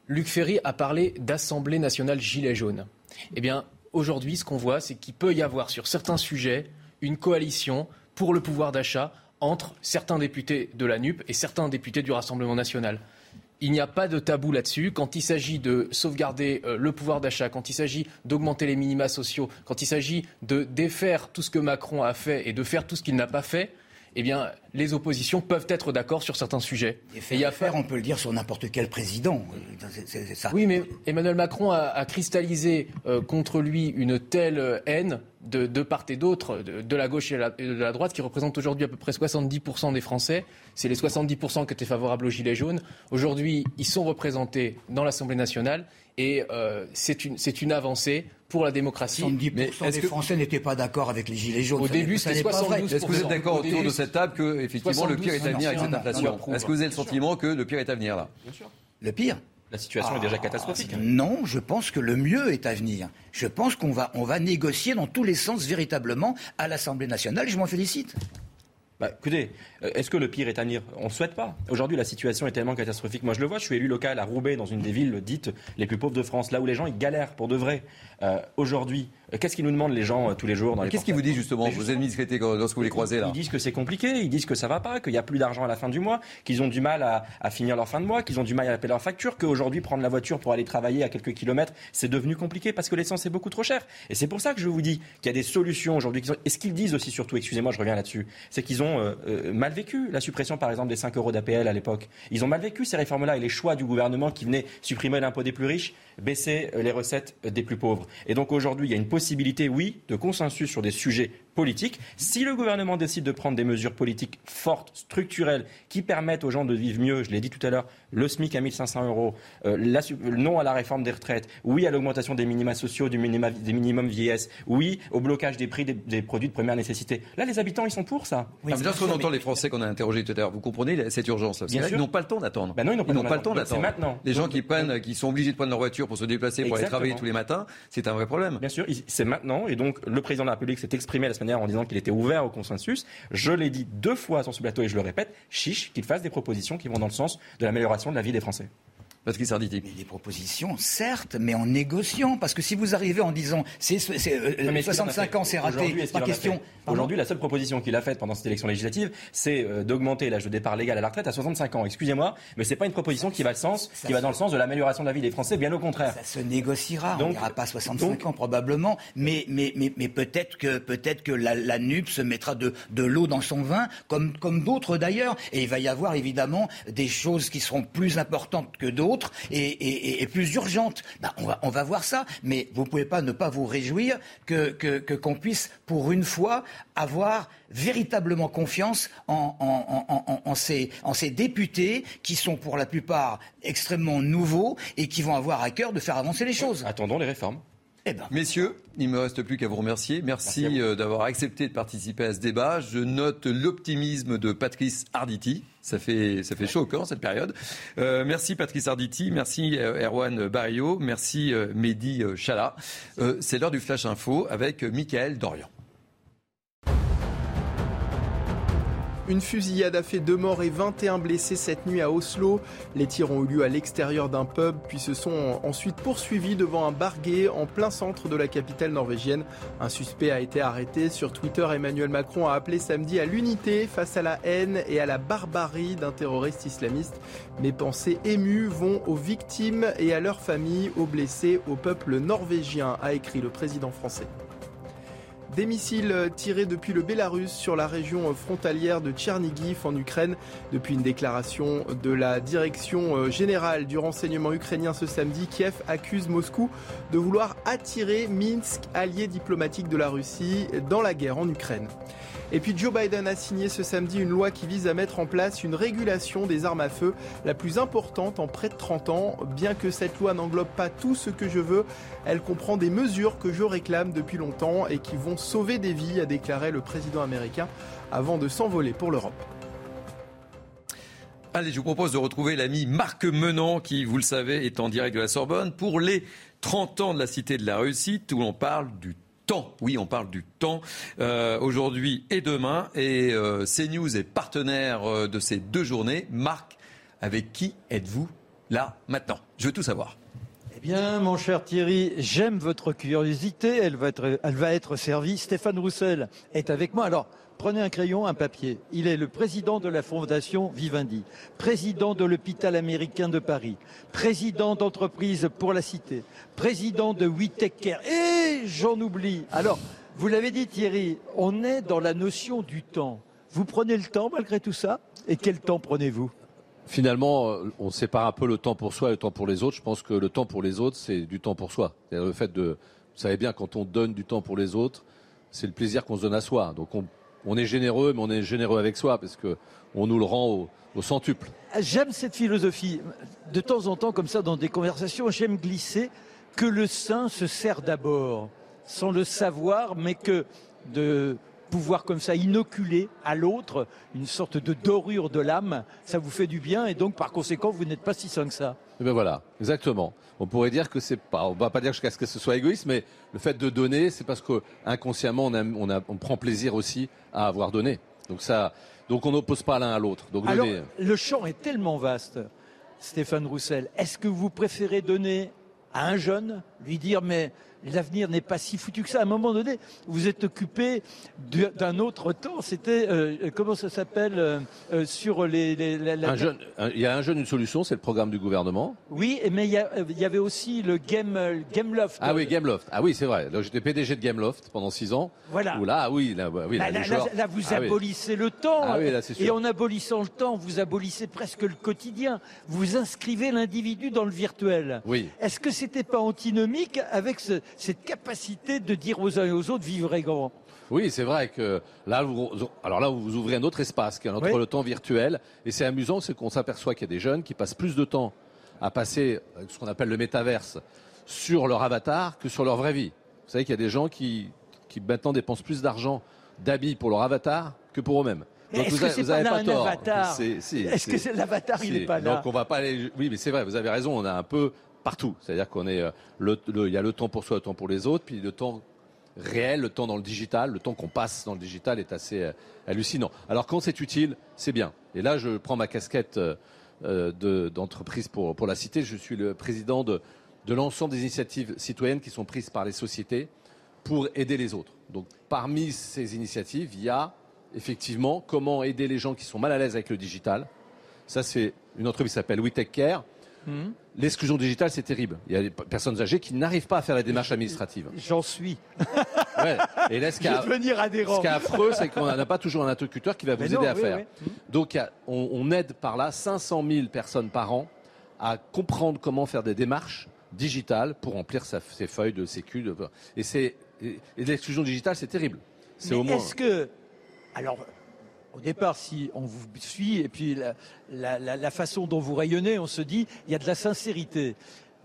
Luc Ferry a parlé d'Assemblée nationale gilet jaune. Eh bien, aujourd'hui, ce qu'on voit, c'est qu'il peut y avoir sur certains sujets une coalition pour le pouvoir d'achat entre certains députés de la NUP et certains députés du Rassemblement national. Il n'y a pas de tabou là-dessus. Quand il s'agit de sauvegarder euh, le pouvoir d'achat, quand il s'agit d'augmenter les minima sociaux, quand il s'agit de défaire tout ce que Macron a fait et de faire tout ce qu'il n'a pas fait, eh bien, les oppositions peuvent être d'accord sur certains sujets. Et, faire, on peut le dire sur n'importe quel président. Oui, mais Emmanuel Macron a, cristallisé euh, contre lui une telle haine de, part et d'autre, de, la gauche et de la, droite, qui représente aujourd'hui à peu près 70% des Français. C'est les 70% qui étaient favorables aux Gilets jaunes. Aujourd'hui, ils sont représentés dans l'Assemblée nationale et euh, c'est une, une avancée pour la démocratie. 70% mais des que... Français n'étaient pas d'accord avec les Gilets jaunes. Au début, c'était 72%. Est-ce que vous êtes d'accord autour de cette table que, effectivement, le pire est à venir avec cette inflation Est-ce que vous avez le sentiment que le pire est à venir là Bien sûr. Le pire la situation est déjà ah, catastrophique. Non, je pense que le mieux est à venir. Je pense qu'on va, on va négocier dans tous les sens véritablement à l'Assemblée nationale et je m'en félicite. Bah, écoutez, euh, est-ce que le pire est à venir? On ne souhaite pas. Aujourd'hui, la situation est tellement catastrophique. Moi, je le vois, je suis élu local à Roubaix, dans une des villes dites les plus pauvres de France, là où les gens ils galèrent pour de vrai. Euh, aujourd'hui, euh, qu'est-ce qu'ils nous demandent les gens tous les jours dans les Qu'est-ce qu'ils vous disent justement, vos ennemis discrétés, lorsque vous les croisez là Ils disent que c'est compliqué, ils disent que ça va pas, qu'il n'y a plus d'argent à la fin du mois, qu'ils ont du mal à, à, finir leur fin de mois, qu'ils ont du mal à payer leur facture, qu'aujourd'hui prendre la voiture pour aller travailler à quelques kilomètres, c'est devenu compliqué parce que l'essence est beaucoup trop chère. Et c'est pour ça que je vous dis qu'il y a des solutions aujourd'hui. Et ce qu'ils disent aussi surtout, excusez-moi, je reviens là-dessus, c'est qu'ils ont euh, mal vécu la suppression, par exemple, des 5 euros d'APL à l'époque. Ils ont mal vécu ces réformes-là et les choix du gouvernement qui venaient supprimer l'impôt des plus riches, baisser euh, les recettes euh, des plus pauvres. Et donc aujourd'hui, il y a une possibilité, oui, de consensus sur des sujets politique. Si le gouvernement décide de prendre des mesures politiques fortes, structurelles, qui permettent aux gens de vivre mieux, je l'ai dit tout à l'heure, le SMIC à 1500 euros, euh, non à la réforme des retraites, oui à l'augmentation des minima sociaux, du minima, des minimums vieillesse, oui au blocage des prix des, produits de première nécessité. Là, les habitants, ils sont pour ça. Oui, lorsqu'on entend les Français qu'on a interrogés tout à l'heure, vous comprenez cette urgence Ils n'ont pas le temps d'attendre. Ben non, ils n'ont pas, le temps d'attendre. maintenant. Les gens qui prennent, qui sont obligés de prendre leur voiture pour se déplacer, pour aller travailler tous les matins, c'est un vrai problème. Bien sûr, c'est maintenant. Et donc, le président de la République s'est exprimé la semaine en disant qu'il était ouvert au consensus. Je l'ai dit deux fois sur ce plateau et je le répète, chiche qu'il fasse des propositions qui vont dans le sens de l'amélioration de la vie des Français. Parce qu'il Mais des propositions, certes, mais en négociant. Parce que si vous arrivez en disant c'est, 65 euh, ans, c'est raté, pas question. Aujourd'hui, la seule proposition qu'il a faite pendant cette élection législative, c'est euh, d'augmenter l'âge de départ légal à la retraite à 65 ans. Excusez-moi, mais c'est pas une proposition qui va, le sens, qui va dans le sens de l'amélioration de la vie des Français, bien au contraire. Ça se négociera. Donc, on n'ira pas 65 ans probablement, mais, mais, mais, mais peut-être que, peut-être que la, la NUP se mettra de, de l'eau dans son vin, comme, comme d'autres d'ailleurs. Et il va y avoir évidemment des choses qui seront plus importantes que d'autres et, plus urgente. Bah, on, va, on va voir ça, mais vous ne pouvez pas ne pas vous réjouir que, qu'on puisse, pour une fois, avoir véritablement confiance en, en, ces, en ces députés qui sont pour la plupart extrêmement nouveaux et qui vont avoir à cœur de faire avancer les choses. Attendons les réformes. Eh ben. Messieurs, il ne me reste plus qu'à vous remercier. Merci, euh, d'avoir accepté de participer à ce débat. Je note l'optimisme de Patrice Arditi. Ça fait, ça fait chaud au corps, cette période. Euh, merci Patrice Arditi, merci euh, Erwan Barrio, merci Mehdi Chala. C'est l'heure du Flash Info avec Michael Dorian. Une fusillade a fait deux morts et 21 blessés cette nuit à Oslo. Les tirs ont eu lieu à l'extérieur d'un pub, puis se sont ensuite poursuivis devant un bar gay en plein centre de la capitale norvégienne. Un suspect a été arrêté. Sur Twitter, Emmanuel Macron a appelé samedi à l'unité face à la haine et à la barbarie d'un terroriste islamiste. Mes pensées émues vont aux victimes et à leurs familles, aux blessés, au peuple norvégien, a écrit le président français. Des missiles tirés depuis le Bélarus sur la région frontalière de Tchernigiv en Ukraine. Depuis une déclaration de la direction euh, générale du renseignement ukrainien ce samedi, Kiev accuse Moscou de vouloir attirer Minsk, allié diplomatique de la Russie, dans la guerre en Ukraine. Et puis Joe Biden a signé ce samedi une loi qui vise à mettre en place une régulation des armes à feu, la plus importante en près de 30 ans. Bien que cette loi n'englobe pas tout ce que je veux, elle comprend des mesures que je réclame depuis longtemps et qui vont sauver des vies, a déclaré le président américain avant de s'envoler pour l'Europe. Allez, je vous propose de retrouver l'ami Marc Menant qui, vous le savez, est en direct de la Sorbonne pour les 30 ans de la Cité de la Réussite où on parle du temps. Oui, on parle du temps euh, aujourd'hui et demain. Et euh, CNews est partenaire euh, de ces deux journées. Marc, avec qui êtes-vous là maintenant? Je veux tout savoir. Bien, mon cher Thierry, j'aime votre curiosité. Elle va être, servie. Stéphane Roussel est avec moi. Alors, Prenez un crayon, un papier. Il est le président de la Fondation Vivendi, président de l'hôpital américain de Paris, président d'entreprise pour la cité, président de Care. Et j'en oublie. Alors, vous l'avez dit Thierry, on est dans la notion du temps. Vous prenez le temps malgré tout ça? Et quel temps prenez-vous? Finalement, on sépare un peu le temps pour soi et le temps pour les autres. Je pense que le temps pour les autres, c'est du temps pour soi. Le fait de, vous savez bien, quand on donne du temps pour les autres, c'est le plaisir qu'on se donne à soi. Donc on est généreux, mais on est généreux avec soi parce que on nous le rend au, centuple. J'aime cette philosophie. De temps en temps, comme ça, dans des conversations, j'aime glisser que le saint se sert d'abord, sans le savoir, mais que de pouvoir comme ça inoculer à l'autre une sorte de dorure de l'âme, ça vous fait du bien et donc par conséquent vous n'êtes pas si sain que ça. Et eh ben voilà, exactement. On pourrait dire que c'est pas, on va pas dire jusqu'à ce que ce soit égoïste, mais le fait de donner, c'est parce que inconsciemment on, on, on prend plaisir aussi à avoir donné. Donc ça, donc on n'oppose pas l'un à l'autre. Donc Alors, le champ est tellement vaste, Stéphane Roussel. Est-ce que vous préférez donner à un jeune, lui dire mais l'avenir n'est pas si foutu que ça. À un moment donné, vous êtes occupé d'un autre temps. C'était euh, comment ça s'appelle euh, euh, sur les, les- la- la- un jeune, un- il y a un jeune une solution, c'est le programme du gouvernement. Oui, mais il y, a- il y avait aussi le Game euh, Gameloft. Ah oui, Gameloft. Ah oui, c'est vrai. J'étais PDG de Gameloft pendant six ans. Voilà. Où là, ah oui, là, bah, oui, là, Là, les là, joueurs- là, vous Ah oui. abolissez le temps. Ah oui, là. Et en abolissant le temps, vous abolissez presque le quotidien. Vous inscrivez l'individu dans le virtuel. Oui. Est-ce que c'était pas antinomique avec ce- cette capacité de dire aux uns et aux autres vivre grand Oui, c'est vrai que là, vous, alors là, vous ouvrez un autre espace qui est entre Oui. le temps virtuel. Et c'est amusant, c'est qu'on s'aperçoit qu'il y a des jeunes qui passent plus de temps à passer euh, ce qu'on appelle le métaverse sur leur avatar que sur leur vraie vie. Vous savez qu'il y a des gens qui, qui maintenant dépensent plus d'argent d'habits pour leur avatar que pour eux-mêmes. Donc est-ce vous que avez, c'est vous pas pas tort. Est-ce que c'est- c'est- l'avatar, il n'est pas là Donc on va pas aller. Oui, mais c'est vrai. Vous avez raison. On a un peu partout. C'est-à-dire qu'on est euh, il y a le temps pour soi, le temps pour les autres, puis le temps réel, le temps dans le digital, le temps qu'on passe dans le digital est assez euh, hallucinant. Alors quand c'est utile, c'est bien. Et là, je prends ma casquette euh, de- d'entreprise pour, la cité. Je suis le président de, l'ensemble des initiatives citoyennes qui sont prises par les sociétés pour aider les autres. Donc parmi ces initiatives, il y a effectivement comment aider les gens qui sont mal à l'aise avec le digital. Ça, c'est une entreprise qui s'appelle We Take Care. Hmm. L'exclusion digitale, c'est terrible. Il y a des personnes âgées qui n'arrivent pas à faire la démarche administrative. J'en suis. Ouais. Et là, ce qui est- affreux, c'est qu'on n'a pas toujours un interlocuteur qui va vous Mais aider non, à oui, faire. oui. Donc, on, on aide par là 500 000 personnes par an à comprendre comment faire des démarches digitales pour remplir sa- ses feuilles de sécu. de- et c'est et, l'exclusion digitale, c'est terrible. C'est au moins. Est-ce que, alors, au départ, si on vous suit et puis la, façon dont vous rayonnez, on se dit, il y a de la sincérité.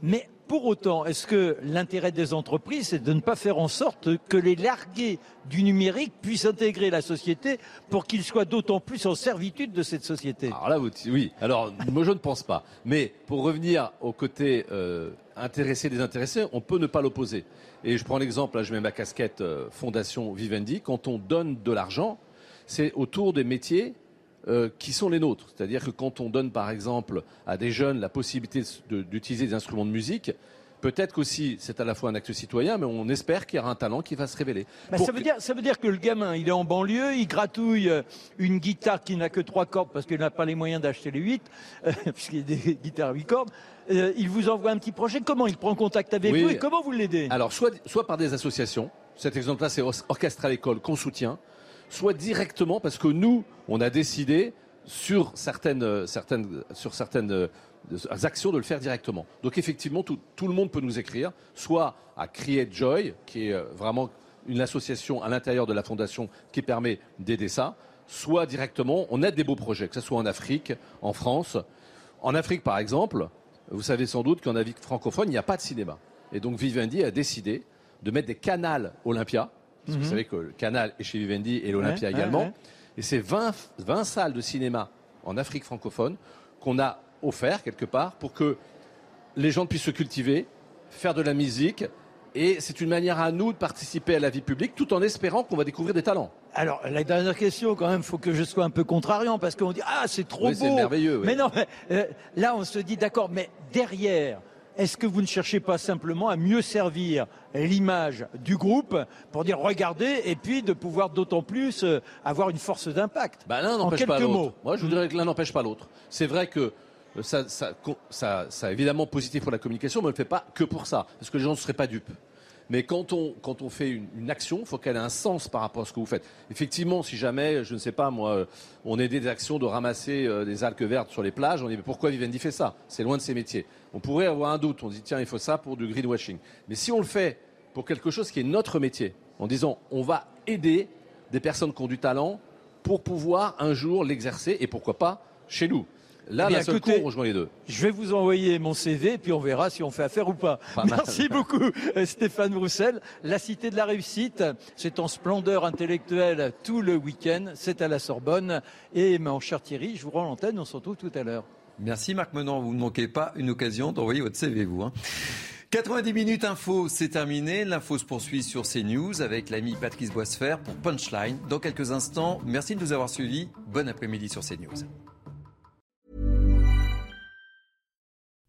Mais pour autant, est-ce que l'intérêt des entreprises, c'est de ne pas faire en sorte que les largués du numérique puissent intégrer la société pour qu'ils soient d'autant plus en servitude de cette société? Alors là, oui. Alors, moi, je ne pense pas. Mais pour revenir au côté euh, intéressé des intéressés, on peut ne pas l'opposer. Et je prends l'exemple, là, je mets ma casquette euh, Fondation Vivendi. Quand on donne de l'argent, c'est autour des métiers euh, qui sont les nôtres. C'est-à-dire que quand on donne, par exemple, à des jeunes la possibilité de- d'utiliser des instruments de musique, peut-être qu'aussi c'est à la fois un acte citoyen, mais on espère qu'il y aura un talent qui va se révéler. Bah, ça, veut que- dire, ça veut dire que le gamin, il est en banlieue, il gratouille euh, une guitare qui n'a que trois cordes parce qu'il n'a pas les moyens d'acheter les huit, euh, puisqu'il y a des guitares à huit cordes. Euh, il vous envoie un petit projet. Comment il prend contact avec Oui. vous et comment vous l'aidez? Alors, soit, soit par des associations, cet exemple-là, c'est Or- Orchestre à l'école qu'on soutient, soit directement parce que nous, on a décidé sur certaines, euh, actions de le faire directement. Donc, effectivement, tout, le monde peut nous écrire, soit à Create Joy, qui est euh, vraiment une association à l'intérieur de la fondation qui permet d'aider ça, soit directement, on aide des beaux projets, que ce soit en Afrique, en France. En Afrique, par exemple, vous savez sans doute qu'en Afrique francophone, il n'y a pas de cinéma. Et donc Vivendi a décidé de mettre des canals Olympia. Parce que Mhm. Vous savez que le canal est chez Vivendi et l'Olympia Ouais, également. ouais, ouais. Et c'est 20, 20 salles de cinéma en Afrique francophone qu'on a offert quelque part pour que les gens puissent se cultiver, faire de la musique. Et c'est une manière à nous de participer à la vie publique tout en espérant qu'on va découvrir des talents. Alors, la dernière question, quand même, faut que je sois un peu contrariant parce qu'on dit ah c'est trop Oui, beau. c'est merveilleux, oui. Mais non, mais, euh, là on se dit d'accord, mais derrière. Est-ce que vous ne cherchez pas simplement à mieux servir l'image du groupe pour dire regardez et puis de pouvoir d'autant plus euh, avoir une force d'impact? Bah, l'un En n'empêche pas quelques mots. l'autre. Moi, je vous dirais que l'un n'empêche pas l'autre. C'est vrai que euh, ça, ça, ça, ça est évidemment positif pour la communication, mais on ne le fait pas que pour ça, parce que les gens ne seraient pas dupes. Mais quand on, fait une, une action, il faut qu'elle ait un sens par rapport à ce que vous faites. Effectivement, si jamais, je ne sais pas, moi, euh, on aidait des actions de ramasser euh, des algues vertes sur les plages, on dit mais pourquoi Vivendi fait ça? C'est loin de ses métiers. On pourrait avoir un doute. On dit tiens, il faut ça pour du greenwashing. Mais si on le fait pour quelque chose qui est notre métier, en disant on va aider des personnes qui ont du talent pour pouvoir un jour l'exercer et pourquoi pas chez nous. Là, Eh bien, la seule écoutez, rejoint les deux. Je vais vous envoyer mon CV, puis on verra si on fait affaire ou pas. Pas mal. Merci beaucoup, euh, Stéphane Roussel. La Cité de la Réussite, c'est en splendeur intellectuelle tout le week-end. C'est à la Sorbonne. Et mon cher Thierry, je vous rends l'antenne. On se retrouve tout à l'heure. Merci Marc Menant, vous ne manquez pas une occasion d'envoyer votre CV, vous. hein. 90 minutes info, c'est terminé. L'info se poursuit sur CNews avec l'ami Patrice Boisfer pour Punchline. Dans quelques instants, merci de nous avoir suivis. Bon après-midi sur CNews.